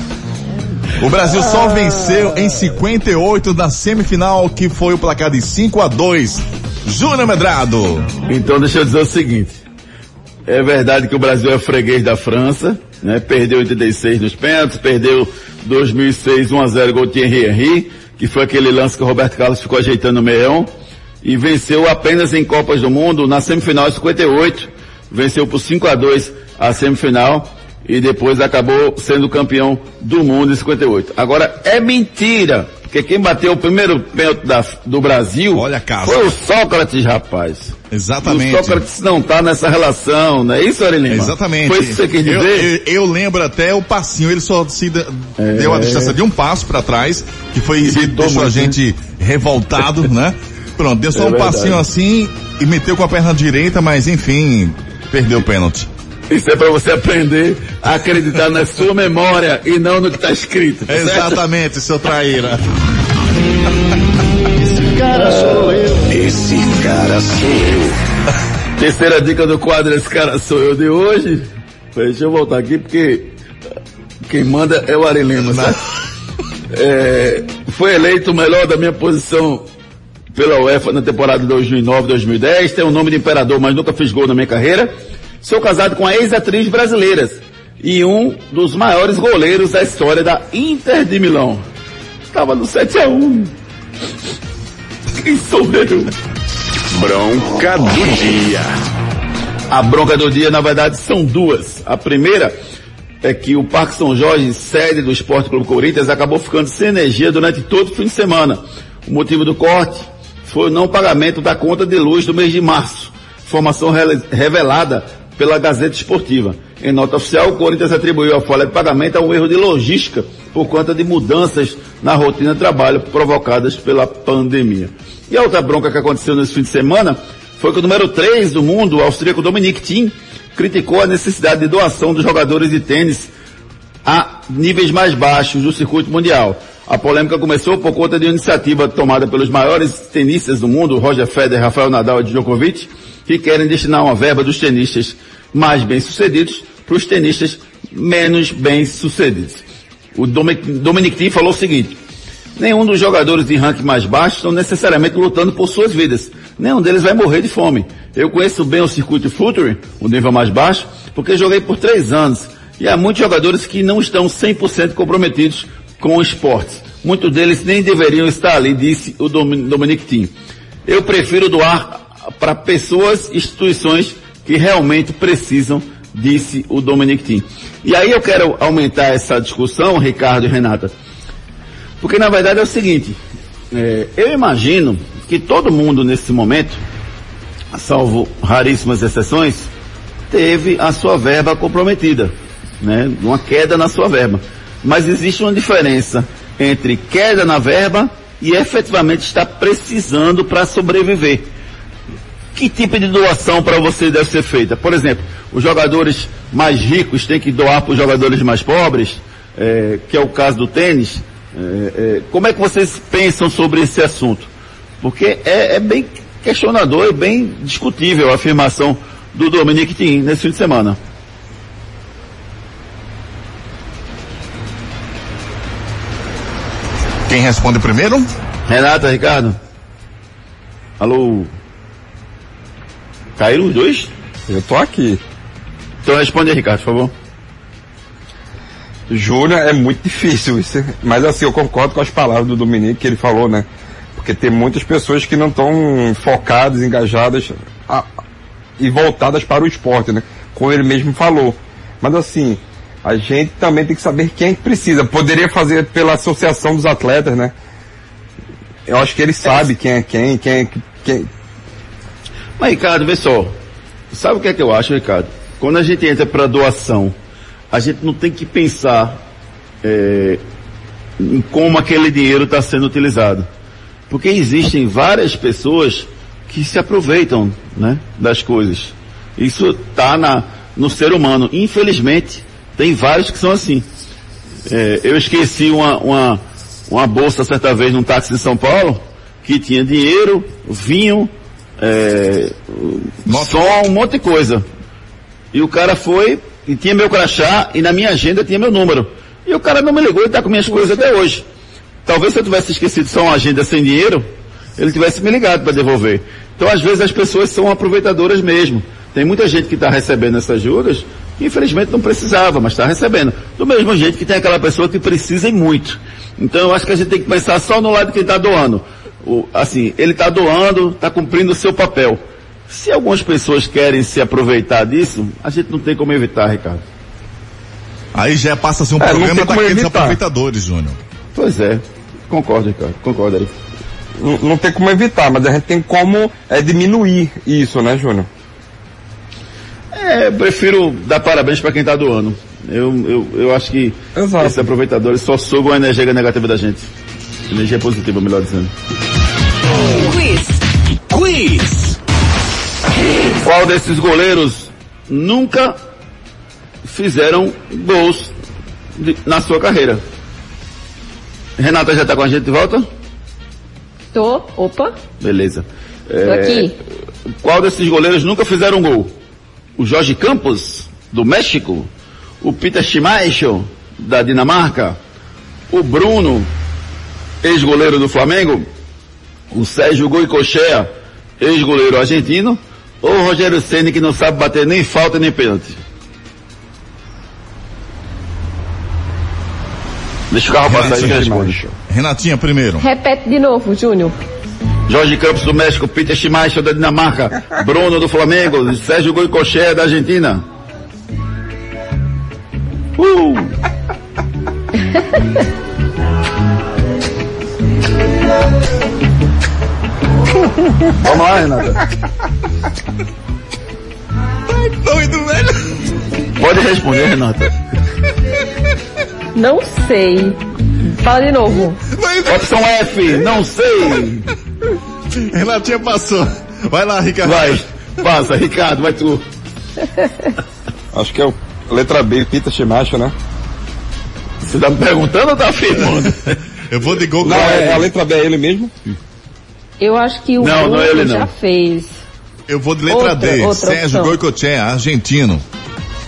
O Brasil só venceu em 58 na semifinal, que foi o placar de 5 a 2. Júnior Medrado.
Então deixa eu dizer o seguinte. É verdade que o Brasil é freguês da França, né? Perdeu 86 nos pênaltis, perdeu 2006 1 a 0 gol de Thierry Henry, que foi aquele lance que o Roberto Carlos ficou ajeitando no meião, e venceu apenas em Copas do Mundo na semifinal em 58, venceu por 5 a 2 a semifinal e depois acabou sendo campeão do mundo em 58. Agora é mentira, porque quem bateu o primeiro pênalti da- do Brasil
Olha
foi o Sócrates, rapaz.
Exatamente.
O Sócrates não tá nessa relação, não é isso, Ari Lima?
Exatamente.
Foi isso que você quis
eu,
dizer?
eu, eu lembro até o passinho, ele só se
É.
deu a distância de um passo para trás, que foi que deixou a
muito,
gente revoltado, né? Pronto, deu só
É
um
verdade.
passinho assim e meteu com a perna direita, mas enfim, perdeu o pênalti.
Isso é pra você aprender a acreditar na sua memória e não no que tá escrito. tá certo?
Exatamente, seu traíra.
Esse cara sou eu.
Terceira dica do quadro Esse Cara Sou Eu de hoje. Deixa eu voltar aqui porque quem manda é o Ari Lima, certo? É, foi eleito o melhor da minha posição pela UEFA na temporada 2009-2010. Tem o nome de imperador, mas nunca fiz gol na minha carreira. Sou casado com a ex-atriz brasileiras e um dos maiores goleiros da história da Inter de Milão. Estava no 7 a 1 Quem sou eu?
Bronca do dia.
A bronca do dia, na verdade, são duas. A primeira é que o Parque São Jorge, sede do Esporte Clube Corinthians, acabou ficando sem energia durante todo o fim de semana. O motivo do corte foi o não pagamento da conta de luz do mês de março. Informação revelada pela Gazeta Esportiva. Em nota oficial, o Corinthians atribuiu a falha de pagamento a um erro de logística por conta de mudanças na rotina de trabalho provocadas pela pandemia. E a outra bronca que aconteceu nesse fim de semana foi que o número 3 do mundo, o austríaco Dominic Thiem, criticou a necessidade de doação dos jogadores de tênis a níveis mais baixos do circuito mundial. A polêmica começou por conta de uma iniciativa tomada pelos maiores tenistas do mundo, Roger Federer, Rafael Nadal e Djokovic, que querem destinar uma verba dos tenistas mais bem-sucedidos para os tenistas menos bem-sucedidos. O Dominic, Thiem falou o seguinte, Nenhum dos jogadores de ranking mais baixo estão necessariamente lutando por suas vidas. Nenhum deles vai morrer de fome. Eu conheço bem o circuito Future, o nível mais baixo, porque joguei por três anos. E há muitos jogadores que não estão 100% comprometidos com o esporte. Muitos deles nem deveriam estar ali, disse o Dominic Thiem. Eu prefiro doar para pessoas, instituições que realmente precisam, disse o Dominic Thiem. E aí eu quero aumentar essa discussão, Ricardo e Renata, porque na verdade é o seguinte, é, eu imagino que todo mundo nesse momento, salvo raríssimas exceções, teve a sua verba comprometida, né? Uma queda na sua verba. Mas existe uma diferença entre queda na verba e efetivamente estar precisando para sobreviver que tipo de doação para você deve ser feita? Por exemplo, os jogadores mais ricos têm que doar para os jogadores mais pobres, é, que é o caso do tênis. É, é, como é que vocês pensam sobre esse assunto? Porque é, é bem questionador e bem discutível a afirmação do Dominique Thiem nesse fim de semana.
Quem responde primeiro?
Renata, Ricardo. Alô. Caíram os dois?
Eu tô aqui.
Então responde aí, Ricardo, por favor.
Júnior, é muito difícil isso. Mas assim, eu concordo com as palavras do Dominique que ele falou, né? Porque tem muitas pessoas que não estão focadas, engajadas a, e voltadas para o esporte, né? Como ele mesmo falou. Mas assim, a gente também tem que saber quem precisa. Poderia fazer pela associação dos atletas, né? Eu acho que ele sabe quem é quem, quem é quem,
mas, Ricardo, vê só. Sabe o que é que eu acho, Ricardo? Quando a gente entra para doação, a gente não tem que pensar é, em como aquele dinheiro está sendo utilizado. Porque existem várias pessoas que se aproveitam né, das coisas. Isso está no ser humano. Infelizmente, tem vários que são assim. É, eu esqueci uma, uma, uma bolsa certa vez num táxi de São Paulo, que tinha dinheiro, vinho, é, som, um monte de coisa. E o cara foi, e tinha meu crachá, e na minha agenda tinha meu número. E o cara não me ligou e está com minhas coisas até hoje. Talvez se eu tivesse esquecido só uma agenda sem dinheiro, ele tivesse me ligado para devolver. Então, às vezes, as pessoas são aproveitadoras mesmo. Tem muita gente que está recebendo essas juras que infelizmente não precisava, mas está recebendo. Do mesmo jeito que tem aquela pessoa que precisa e muito. Então eu acho que a gente tem que pensar só no lado de quem está doando o, assim, ele está doando, está cumprindo o seu papel. Se algumas pessoas querem se aproveitar disso, a gente não tem como evitar, Ricardo.
Aí já passa a ser um é, problema daqueles aproveitadores, Júnior.
Pois é, concordo, Ricardo, concordo aí.
Não, não, tem como evitar, mas a gente tem como é, diminuir isso, né, Júnior?
É, eu prefiro dar parabéns para quem está doando. Eu, eu, eu acho que Exato. esses aproveitadores só sugam a energia negativa da gente. Energia positiva, melhor dizendo. Qual desses goleiros nunca fizeram gols de, na sua carreira? Renata já está com a gente de volta?
Tô. Opa.
Beleza.
Tô é, aqui.
Qual desses goleiros nunca fizeram gol? O Jorge Campos, do México? O Peter Schmeichel, da Dinamarca? O Bruno, ex-goleiro do Flamengo, o Sérgio Goicochea, ex-goleiro argentino, ou o Rogério Ceni que não sabe bater nem falta nem pênalti? Deixa o carro passar aí responde.
Renatinha primeiro.
Repete de novo, Júnior.
Jorge Campos do México, Peter Schmeichel da Dinamarca, Bruno do Flamengo, Sérgio Goicochea da Argentina. Uh! *laughs* Vamos lá, Renata. Ai, doido, velho. Pode responder, Renata.
Não sei. Fala de novo.
Opção F, não sei.
Renatinha passou. Vai lá, Ricardo.
Vai, passa, Ricardo, vai tu.
Acho que é a letra B, Pita Chimacha, né?
Você tá me perguntando ou tá afirmando?
Eu vou de gol.
Não, é, a letra B é ele mesmo?
Eu acho que o
não, não é ele,
já
não.
fez.
Eu vou de letra outra, D, outra Sérgio Goicoechea, argentino.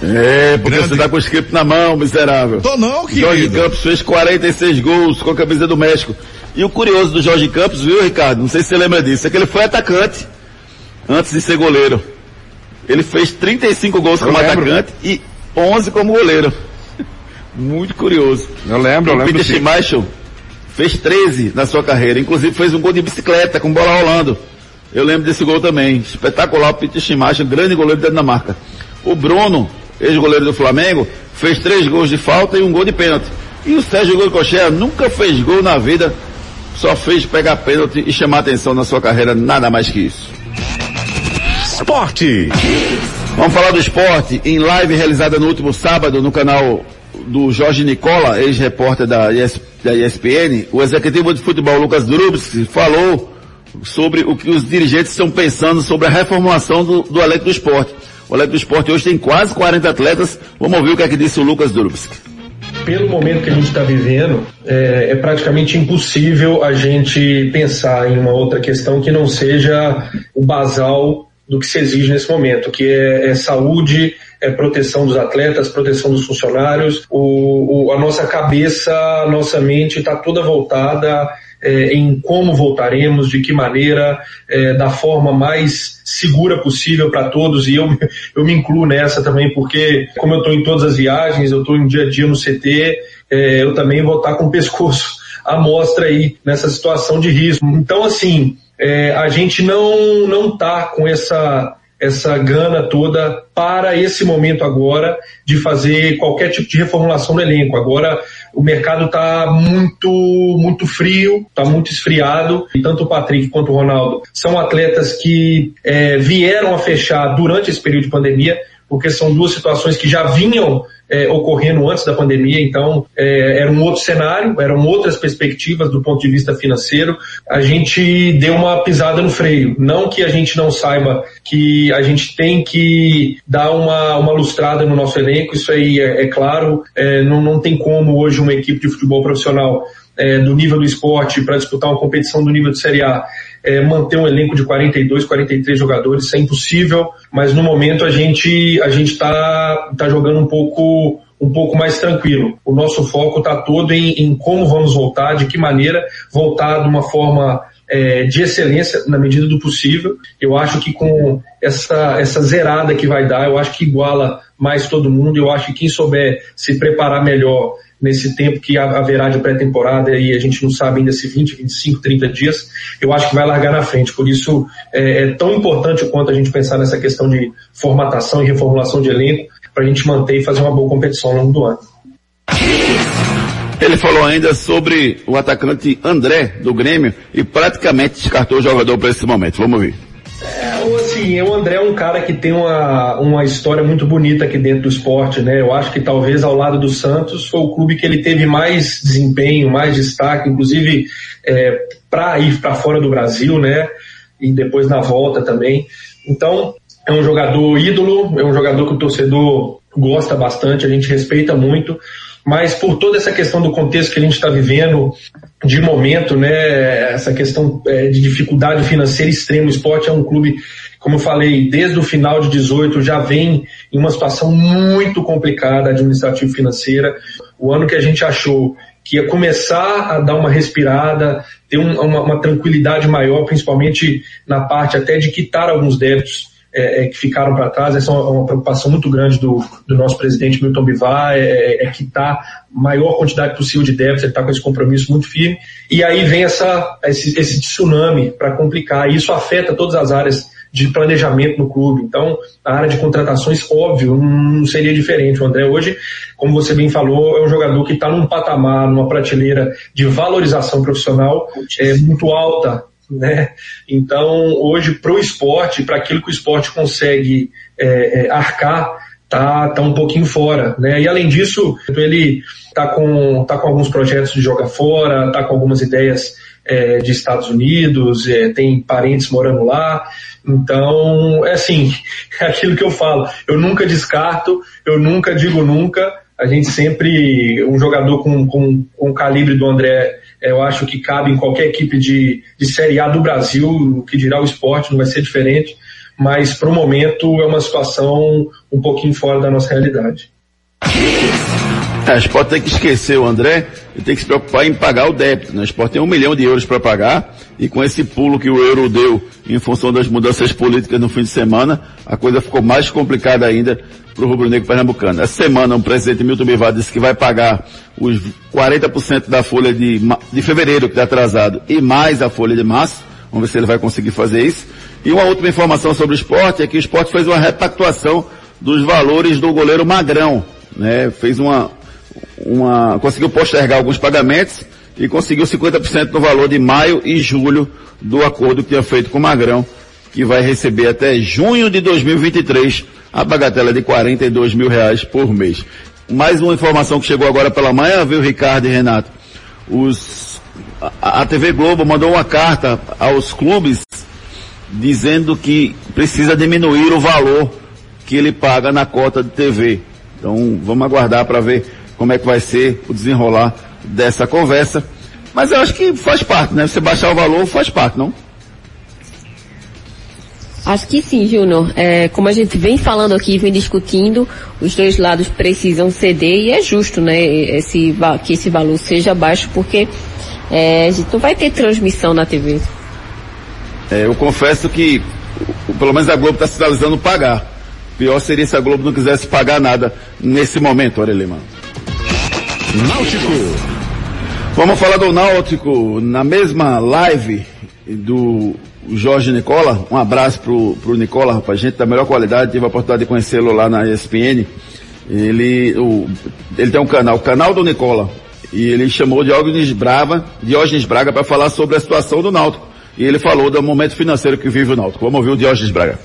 É, porque Grande... você tá com o script na mão, miserável.
Tô não, querido.
Jorge Campos fez 46 gols com a camisa do México. E o curioso do Jorge Campos, viu, Ricardo? Não sei se você lembra disso, é que ele foi atacante antes de ser goleiro. Ele fez 35 gols
Eu
como
lembro.
atacante e 11 como goleiro. *laughs* Muito curioso.
Eu lembro, eu
o
lembro.
Peter
sim.
Schmeichel fez 13 na sua carreira. Inclusive fez um gol de bicicleta com bola rolando. Eu lembro desse gol também. Espetacular, o Peter Schmeichel, grande goleiro da Dinamarca. O Bruno, ex-goleiro do Flamengo, fez três gols de falta e um gol de pênalti. E o Sérgio Goicoechea nunca fez gol na vida, só fez pegar pênalti e chamar atenção na sua carreira, nada mais que isso.
Esporte.
Vamos falar do esporte em live realizada no último sábado no canal do Jorge Nicola, ex-repórter da, ES da ESPN. O executivo de futebol Lucas Drubski falou sobre o que os dirigentes estão pensando sobre a reformulação do, do elenco do esporte. O elenco do esporte hoje tem quase 40 atletas. Vamos ouvir o que é que disse o Lucas Drubski.
pelo momento que a gente está vivendo, é, é praticamente impossível a gente pensar em uma outra questão que não seja o basal do que se exige nesse momento, que é, é saúde, é proteção dos atletas, proteção dos funcionários. O, o- a nossa cabeça, a nossa mente está toda voltada é, em como voltaremos, de que maneira, é, da forma mais segura possível para todos. E eu, *laughs* eu me incluo nessa também, porque como eu estou em todas as viagens, eu estou em dia a dia no CT, é, eu também vou estar com o pescoço *laughs* à mostra aí nessa situação de risco. Então, assim, é, a gente não não está com essa essa gana toda para esse momento agora de fazer qualquer tipo de reformulação no elenco. Agora o mercado está muito muito frio, está muito esfriado e tanto o Patrick quanto o Ronaldo são atletas que é, vieram a fechar durante esse período de pandemia, porque são duas situações que já vinham é, ocorrendo antes da pandemia, então é, era um outro cenário, eram outras perspectivas do ponto de vista financeiro. A gente deu uma pisada no freio. Não que a gente não saiba que a gente tem que dar uma, uma lustrada no nosso elenco, isso aí é, é claro, é, não, não tem como hoje uma equipe de futebol profissional é, do nível do esporte para disputar uma competição do nível de Série A, é, manter um elenco de 42, 43 jogadores, isso é impossível, mas no momento a gente a gente está tá jogando um pouco um pouco mais tranquilo. O nosso foco está todo em, em como vamos voltar, de que maneira voltar de uma forma é, de excelência na medida do possível. Eu acho que com essa, essa zerada que vai dar, eu acho que iguala mais todo mundo. Eu acho que quem souber se preparar melhor nesse tempo que ha- haverá de pré-temporada e a gente não sabe ainda se 20, 25, 30 dias, eu acho que vai largar na frente. Por isso é, é tão importante quanto a gente pensar nessa questão de formatação e reformulação de elenco para a gente manter e fazer uma boa competição ao longo do ano.
Ele falou ainda sobre o atacante André do Grêmio e praticamente descartou o jogador para esse momento. Vamos ouvir.
É, o- assim, o André é um cara que tem uma, uma história muito bonita aqui dentro do esporte, né? Eu acho que talvez ao lado do Santos foi o clube que ele teve mais desempenho, mais destaque, inclusive é, para ir para fora do Brasil, né? E depois na volta também. Então, é um jogador ídolo, é um jogador que o torcedor gosta bastante, a gente respeita muito, mas por toda essa questão do contexto que a gente está vivendo, de momento, né, essa questão é, de dificuldade financeira extrema, o esporte é um clube, como eu falei, desde o final de 18 já vem em uma situação muito complicada administrativa financeira. O ano que a gente achou que ia começar a dar uma respirada, ter um- uma, uma tranquilidade maior, principalmente na parte até de quitar alguns débitos é, é, que ficaram para trás. Essa é uma, preocupação muito grande do, do nosso presidente Milton Bivar, é, é quitar a maior quantidade possível de débitos, ele está com esse compromisso muito firme. E aí vem essa, esse, esse tsunami para complicar, e isso afeta todas as áreas de planejamento no clube. Então, a área de contratações, óbvio, não seria diferente. O André hoje, como você bem falou, é um jogador que está num patamar, numa prateleira de valorização profissional é, muito alta, né? Então, hoje, para o esporte, para aquilo que o esporte consegue é, é, arcar, tá, tá um pouquinho fora, né? E além disso, ele tá com, tá com alguns projetos de jogar fora, tá com algumas ideias é, de Estados Unidos, é, tem parentes morando lá. Então, é assim, *laughs* é aquilo que eu falo. Eu nunca descarto, eu nunca digo nunca. A gente sempre, um jogador com, com, com o calibre do André, é, eu acho que cabe em qualquer equipe de, de Série A do Brasil, o que dirá o esporte, não vai ser diferente. Mas, para o momento, é uma situação um pouquinho fora da nossa realidade.
É, a gente pode ter que esquecer o André ele tem que se preocupar em pagar o débito. Né? O esporte tem um milhão de euros para pagar e com esse pulo que o euro deu em função das mudanças políticas no fim de semana, a coisa ficou mais complicada ainda para o rubro-negro pernambucano. Essa semana o presidente Milton Bivar disse que vai pagar os 40% da folha de, de fevereiro que está atrasado e mais a folha de março. Vamos ver se ele vai conseguir fazer isso. E uma última informação sobre o esporte é que o esporte fez uma repactuação dos valores do goleiro Magrão. Né? Fez uma, uma, conseguiu postergar alguns pagamentos e conseguiu 50% do valor de maio e julho do acordo que tinha feito com o Magrão, que vai receber até junho de 2023 a bagatela de 42 mil reais por mês. Mais uma informação que chegou agora pela manhã, viu, Ricardo e Renato? Os, a, a TV Globo mandou uma carta aos clubes dizendo que precisa diminuir o valor que ele paga na cota de TV. Então vamos aguardar para ver como é que vai ser o desenrolar dessa conversa. Mas eu acho que faz parte, né? Você baixar o valor faz parte, não?
Acho que sim, Júnior. É, como a gente vem falando aqui, vem discutindo, os dois lados precisam ceder e é justo, né? Esse, que esse valor seja baixo, porque é, a gente não vai ter transmissão na TV.
É, eu confesso que, pelo menos a Globo está sinalizando pagar. Pior seria se a Globo não quisesse pagar nada nesse momento, Aurelima. Náutico. Vamos falar do Náutico na mesma live do Jorge Nicola. Um abraço pro, pro Nicola, rapaz, gente da melhor qualidade. Tive a oportunidade de conhecê-lo lá na ESPN. Ele, o, ele tem um canal, o canal do Nicola. E ele chamou Diógenes Braga, Diógenes Braga para falar sobre a situação do Náutico. E ele falou do momento financeiro que vive o Náutico. Vamos ouvir o Diógenes Braga.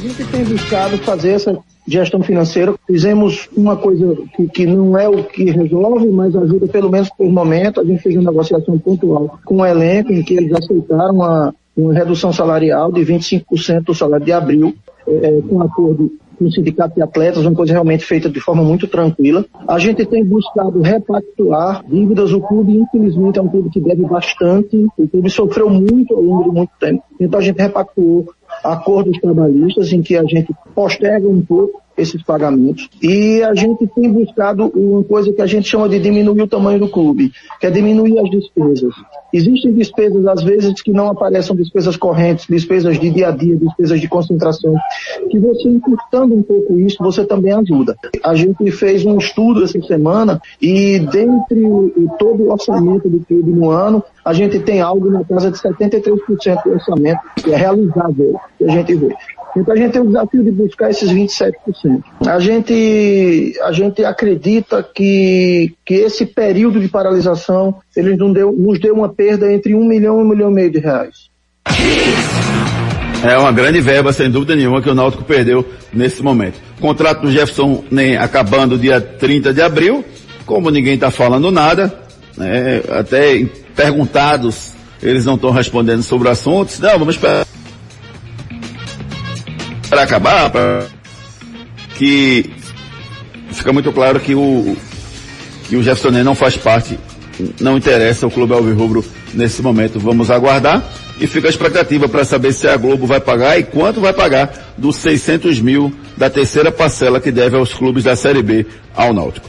Gente tem buscado fazer essa gestão financeira. Fizemos uma coisa que, que, não é o que resolve, mas ajuda pelo menos por momento. A gente fez uma negociação pontual com o elenco em que eles aceitaram uma, uma redução salarial de 25% do salário de abril, é, com acordo com o sindicato de atletas, uma coisa realmente feita de forma muito tranquila. A gente tem buscado repactuar dívidas. O clube, infelizmente, é um clube que deve bastante. O clube sofreu muito ao longo de muito tempo. Então a gente repactuou acordos trabalhistas em que a gente posterga um pouco esses pagamentos e a gente tem buscado uma coisa que a gente chama de diminuir o tamanho do clube, que é diminuir as despesas. Existem despesas, às vezes, que não aparecem despesas correntes, despesas de dia a dia, despesas de concentração, que você encurtando um pouco isso, você também ajuda. A gente fez um estudo essa semana e dentre todo o orçamento do clube no ano, a gente tem algo na casa de 73% do orçamento que é realizável, que a gente vê. Então a gente tem o desafio de buscar esses 27%. A gente, a gente acredita que, que esse período de paralisação ele nos deu, nos deu uma perda entre um milhão e um milhão e meio de reais.
É uma grande verba, sem dúvida nenhuma, que o Náutico perdeu nesse momento. O contrato do Jefferson nem acabando dia 30 de abril, como ninguém está falando nada, né, até perguntados, eles não estão respondendo sobre o assunto. Não, vamos esperar para acabar, pra... que fica muito claro que o, que o Jefferson não faz parte, não interessa o Clube Alvirrubro nesse momento. Vamos aguardar e fica a expectativa para saber se a Globo vai pagar e quanto vai pagar dos 600 mil da terceira parcela que deve aos clubes da Série B ao Náutico.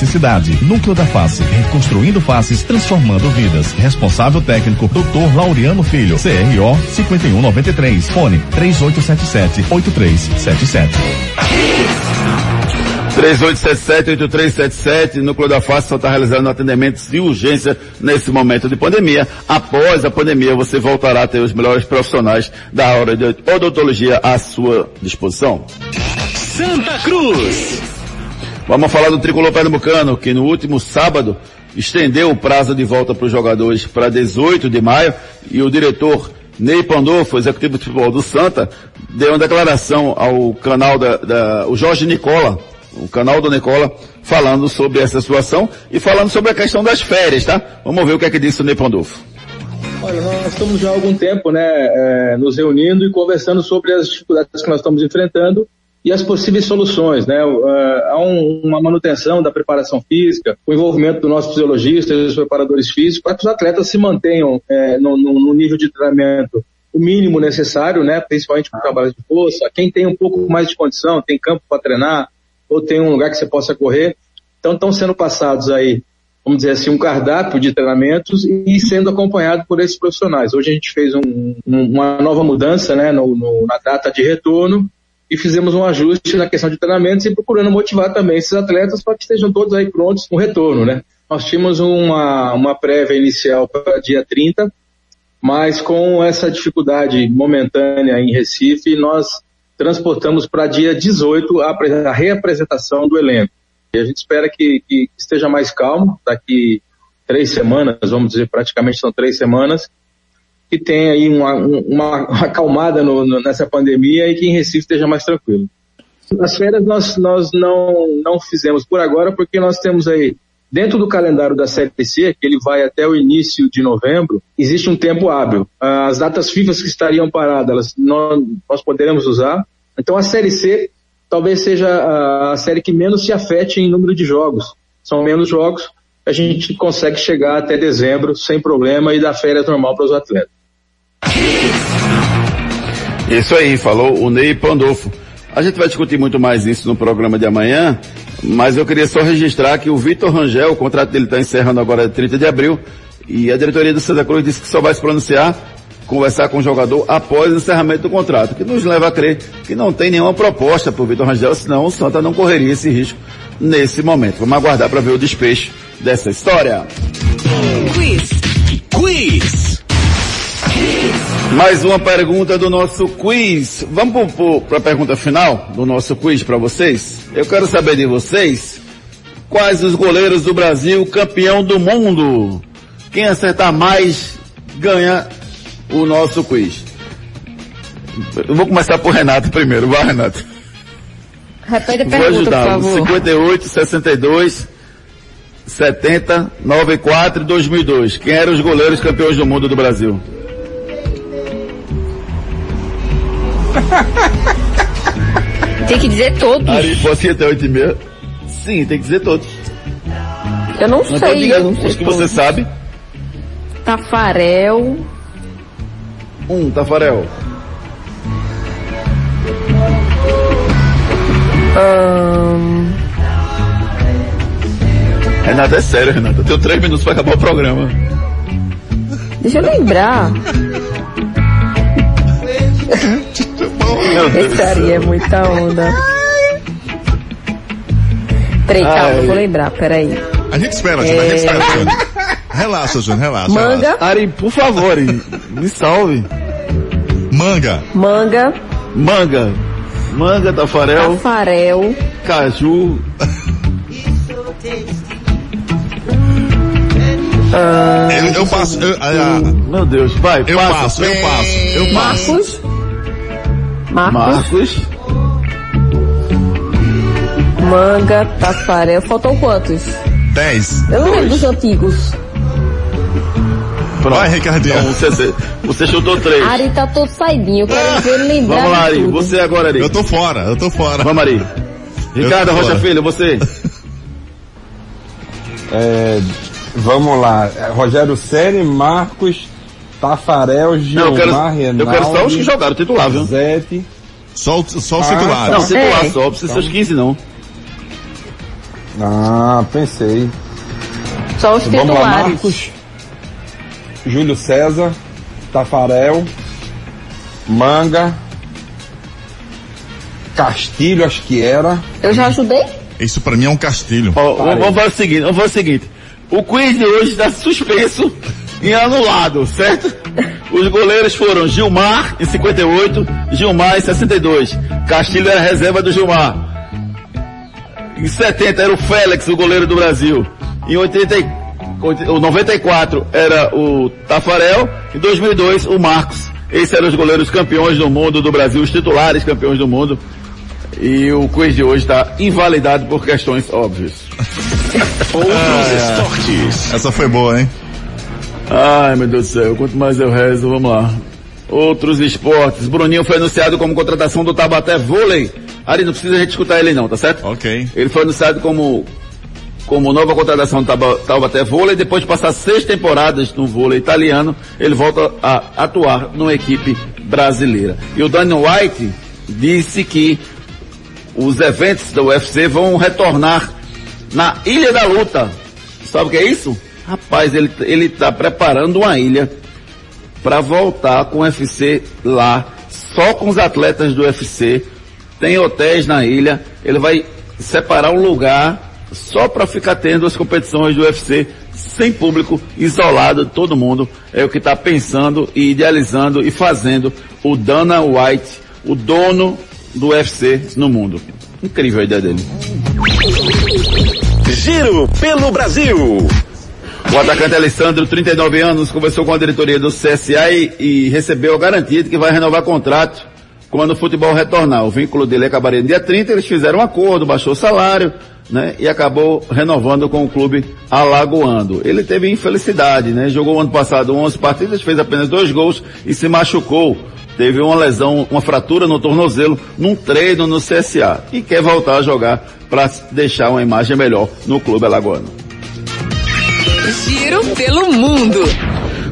Núcleo da Face, reconstruindo faces, transformando vidas. Responsável técnico, Dr. Laureano Filho, CRO 5193, fone 3877 8377.
3877-8377, Núcleo da Face só está realizando atendimentos de urgência nesse momento de pandemia. Após a pandemia, você voltará a ter os melhores profissionais da área de odontologia à sua disposição.
Santa Cruz.
Vamos falar do tricolor pernambucano, que no último sábado estendeu o prazo de volta para os jogadores para 18 de maio e o diretor Ney Pandolfo, executivo de futebol do Santa, deu uma declaração ao canal da, da o Jorge Nicola, o canal do Nicola, falando sobre essa situação e falando sobre a questão das férias, tá? Vamos ver o que é que disse o Ney Pandolfo.
Olha, nós estamos já há algum tempo, né, é, nos reunindo e conversando sobre as dificuldades que nós estamos enfrentando e as possíveis soluções, né? Uh, há um, uma manutenção da preparação física, o envolvimento do nosso fisiologista e dos preparadores físicos, para que os atletas se mantenham é, no, no, no, nível de treinamento o mínimo necessário, né? Principalmente para o trabalho de força. Quem tem um pouco mais de condição, tem campo para treinar, ou tem um lugar que você possa correr. Então estão sendo passados aí, vamos dizer assim, um cardápio de treinamentos e sendo acompanhado por esses profissionais. Hoje a gente fez um, um, uma nova mudança, né? No, na data de retorno e fizemos um ajuste na questão de treinamentos e procurando motivar também esses atletas para que estejam todos aí prontos no retorno, né? Nós tínhamos uma, uma prévia inicial para dia 30, mas com essa dificuldade momentânea em Recife, nós transportamos para dia 18 a, a reapresentação do elenco. E a gente espera que, que esteja mais calmo daqui três semanas, vamos dizer, praticamente são três semanas, que tenha aí uma, uma, *laughs* acalmada no, no, nessa pandemia e que em Recife esteja mais tranquilo. As férias nós, nós não, não fizemos por agora porque nós temos aí, dentro do calendário da Série C, que ele vai até o início de novembro, existe um tempo hábil. As datas FIFA que estariam paradas, nós, nós poderemos usar. Então a Série C talvez seja a série que menos se afete em número de jogos. São menos jogos, a gente consegue chegar até dezembro sem problema e dar férias normal para os atletas.
Isso aí, falou o Ney Pandolfo. A gente vai discutir muito mais isso no programa de amanhã, mas eu queria só registrar que o Vitor Rangel, o contrato dele está encerrando agora 30 de abril, e a diretoria do Santa Cruz disse que só vai se pronunciar, conversar com o jogador após o encerramento do contrato, que nos leva a crer que não tem nenhuma proposta para o Vitor Rangel, senão o Santa não correria esse risco nesse momento. Vamos aguardar para ver o despecho dessa história. Quiz. Quiz. Mais uma pergunta do nosso quiz. Vamos para a pergunta final do nosso quiz para vocês? Eu quero saber de vocês quais os goleiros do Brasil campeão do mundo. Quem acertar mais ganha o nosso quiz. Eu vou começar por Renato primeiro. Vai, Renato.
Repete a pergunta, Vou ajudar. por
favor. 58, 62, 70, 94 e 2002. Quem eram os goleiros campeões do mundo do Brasil? *laughs*
Tem que dizer todos.
Ari, posso ir até 8 e meia? Sim, tem que dizer todos.
Eu não então sei. Diga, eu não sei
que você sabe.
Tafarel.
Um, Tafarel. Um... Renata, é sério, Renata. Eu tenho três minutos para acabar o programa.
Deixa eu lembrar. Esse Ari é muita onda. Peraí, calma, eu vou lembrar, peraí.
A gente espera, Júnior, é... a gente espera, é. Júnior. Relaxa, Júnior, relaxa.
Manga.
Relaxa.
Ari, por favor, me salve.
Manga.
Manga.
Manga. Manga, tafarel.
Tafarel.
Caju.
Ah, eu, eu, passo. Eu, ah,
meu Deus, vai,
eu
passa.
passo, eu passo, eu passo.
Marcos.
Marcos. Marcos.
Manga, Tafarel. Faltam quantos?
Dez.
Eu não lembro dos antigos.
Pronto. Vai, Ricardinho.
Então, você, você chutou três.
Ari tá todo saidinho. Eu quero ver ele lembrar.
Vamos lá, Ari. Você agora, Ari.
Eu tô fora, eu tô fora.
Vamos, Ari. Ricardo Rocha. Filho, você. *laughs*
É, vamos lá. Rogério Ceni, Marcos, Tafarel, Gilmar,
eu quero,
Renaldo,
eu quero só os que jogaram titular, viu?
Zete.
Só, só os ah, titulares.
Não, titular é. só, precisa ser os 15 não.
Ah, pensei.
Só os titulares. Vamos lá, Marcos,
Júlio César, Tafarel, Manga, Castilho, acho que era.
Eu já ajudei?
Isso para mim é um castilho.
Oh, vamos fazer o seguinte, vamos fazer o seguinte. O quiz de hoje está suspenso e anulado, certo? Os goleiros foram Gilmar em 58, Gilmar em 62. Castilho era reserva do Gilmar. Em 70 era o Félix, o goleiro do Brasil. Em 80, o 94 era o Tafarel. Em 2002 o Marcos. Esses eram os goleiros campeões do mundo do Brasil, os titulares campeões do mundo. E o quiz de hoje está invalidado por questões óbvias. *laughs*
Outros ah, esportes. Essa foi boa, hein?
Ai, meu Deus do céu, quanto mais eu rezo, vamos lá. Outros esportes. Bruninho foi anunciado como contratação do Tabaté Vôlei. Ari, não precisa a gente escutar ele não, tá certo?
Ok.
Ele foi anunciado como como nova contratação do Taubaté Vôlei, depois de passar seis temporadas no vôlei italiano, ele volta a atuar numa equipe brasileira. E o Daniel White disse que os eventos da UFC vão retornar na Ilha da Luta. Sabe o que é isso? Rapaz, ele ele está preparando uma ilha para voltar com o UFC lá, só com os atletas do UFC. Tem hotéis na ilha. Ele vai separar um lugar só para ficar tendo as competições do UFC sem público, isolado de todo mundo. É o que está pensando e idealizando e fazendo o Dana White, o dono do UFC no mundo. Incrível a ideia dele.
Giro pelo Brasil.
O atacante Alessandro, 39 anos, conversou com a diretoria do CSA e, e recebeu a garantia de que vai renovar contrato quando o futebol retornar. O vínculo dele acabaria no dia 30, eles fizeram um acordo, baixou o salário, né? E acabou renovando com o clube alagoando. Ele teve infelicidade, né? Jogou ano passado 11 partidas, fez apenas dois gols e se machucou. Teve uma lesão, uma fratura no tornozelo num treino no CSA e quer voltar a jogar para deixar uma imagem melhor no clube alagoano.
Giro pelo mundo.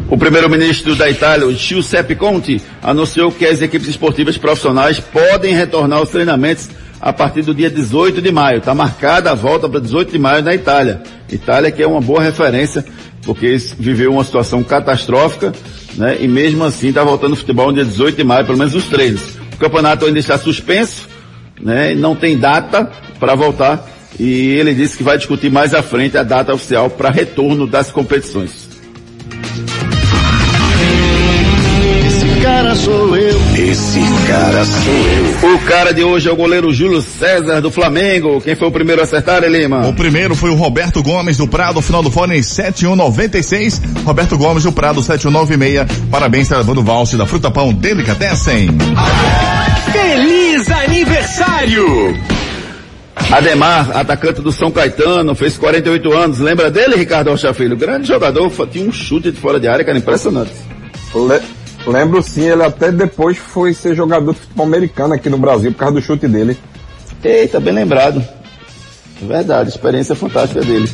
O primeiro-ministro da Itália, Giuseppe Conte, anunciou que as equipes esportivas profissionais podem retornar aos treinamentos a partir do dia 18 de maio. Está marcada a volta para 18 de maio na Itália. Itália que é uma boa referência, porque viveu uma situação catastrófica, né? E mesmo assim está voltando o futebol no dia 18 de maio, pelo menos os treinos. O campeonato ainda está suspenso, né? Não tem data para voltar. E ele disse que vai discutir mais à frente a data oficial para retorno das competições.
cara sou eu. Esse cara sou eu.
O cara de hoje é o goleiro Júlio César do Flamengo. Quem foi o primeiro a acertar, Lima?
O primeiro foi o Roberto Gomes do Prado, final do fone 7196. Roberto Gomes do Prado 7196. Parabéns, Travando Valse da Fruta Pão Delicatessen.
Feliz aniversário!
Ademar, atacante do São Caetano, fez 48 anos. Lembra dele, Ricardo Rocha Filho? Grande jogador, tinha um chute de fora de área que era impressionante.
Le Lembro sim, ele até depois foi ser jogador de futebol americano aqui no Brasil por causa do chute dele.
Eita, bem lembrado. Verdade, experiência fantástica dele.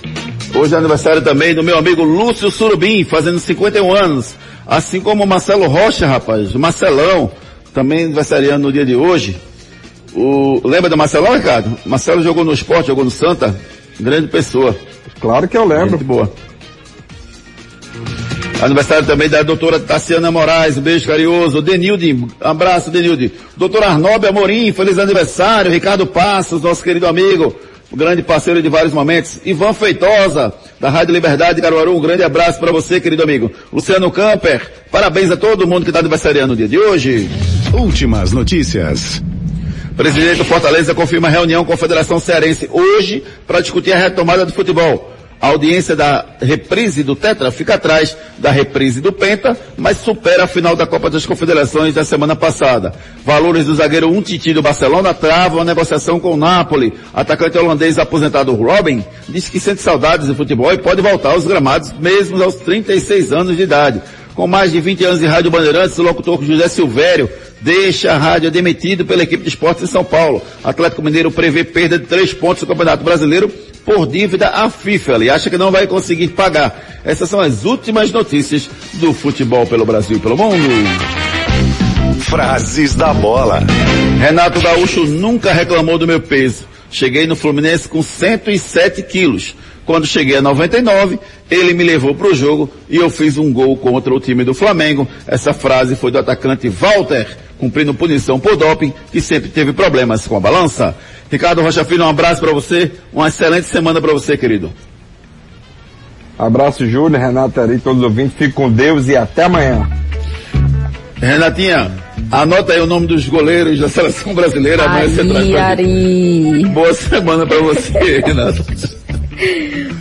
Hoje é aniversário também do meu amigo Lúcio Surubim, fazendo 51 anos. Assim como o Marcelo Rocha, rapaz. O Marcelão, também aniversariando no dia de hoje. O, lembra do Marcelão, Ricardo? Marcelo jogou no esporte, jogou no Santa. Grande pessoa.
Claro que eu lembro.
Gente boa. Aniversário também da doutora Tassiana Moraes, um beijo carinhoso. Denilde, um abraço Denilde. Doutor Arnob Amorim, feliz aniversário. Ricardo Passos, nosso querido amigo, um grande parceiro de vários momentos. Ivan Feitosa, da Rádio Liberdade de Caruaru, um grande abraço para você, querido amigo. Luciano Camper, parabéns a todo mundo que está aniversariando no dia de hoje.
Últimas notícias.
Presidente do Fortaleza confirma reunião com a Federação Cearense hoje para discutir a retomada do futebol. A audiência da reprise do Tetra fica atrás da reprise do Penta, mas supera a final da Copa das Confederações da semana passada. Valores do zagueiro Untiti do Barcelona travam a negociação com o Napoli. Atacante holandês aposentado Robin diz que sente saudades do futebol e pode voltar aos gramados mesmo aos 36 anos de idade. Com mais de 20 anos de Rádio Bandeirantes, o locutor José Silvério deixa a rádio demitido pela equipe de esportes em São Paulo. Atlético Mineiro prevê perda de três pontos no Campeonato Brasileiro por dívida à FIFA. Ele acha que não vai conseguir pagar. Essas são as últimas notícias do futebol pelo Brasil e pelo mundo.
Frases da bola.
Renato Gaúcho nunca reclamou do meu peso. Cheguei no Fluminense com 107 quilos. Quando cheguei a 99, ele me levou para o jogo e eu fiz um gol contra o time do Flamengo. Essa frase foi do atacante Walter, cumprindo punição por doping, que sempre teve problemas com a balança. Ricardo Rocha Filho, um abraço para você, uma excelente semana para você, querido.
Abraço, Júlio, Renato Ari, todos os ouvintes, fique com Deus e até amanhã.
Renatinha, anota aí o nome dos goleiros da seleção brasileira,
amanhã você traz Ari.
Boa semana para você, *laughs* Renato.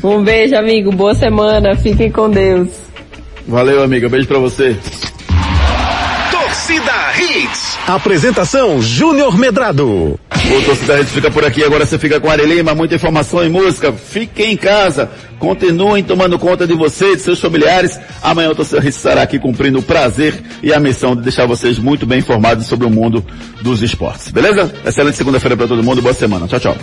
um beijo, amigo, boa semana, fiquem com Deus.
Valeu, amiga, beijo para você.
Torcida Hits. Apresentação Júnior Medrado.
O torcida fica por aqui, agora você fica com Ari Lima, muita informação e música. Fiquem em casa, continuem tomando conta de você, de seus familiares. Amanhã o torcida estará aqui cumprindo o prazer e a missão de deixar vocês muito bem informados sobre o mundo dos esportes. Beleza? Excelente segunda-feira para todo mundo, boa semana. Tchau, tchau.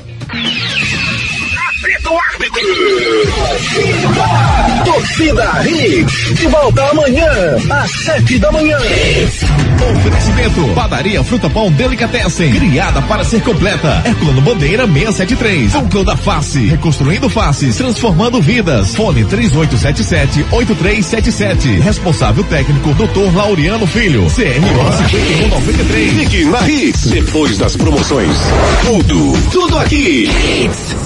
Torcida Hits, de volta amanhã, às sete da manhã.
Oferecimento, padaria Fruta Pão Delicatessen, criada para ser completa. Herculano Bandeira 673, Núcleo da Face, reconstruindo faces, transformando vidas. Fone 3877-8377, responsável técnico Dr. Laureano Filho, CRO 5193.
Fique na Hits, depois das promoções. Tudo, tudo aqui. Hits.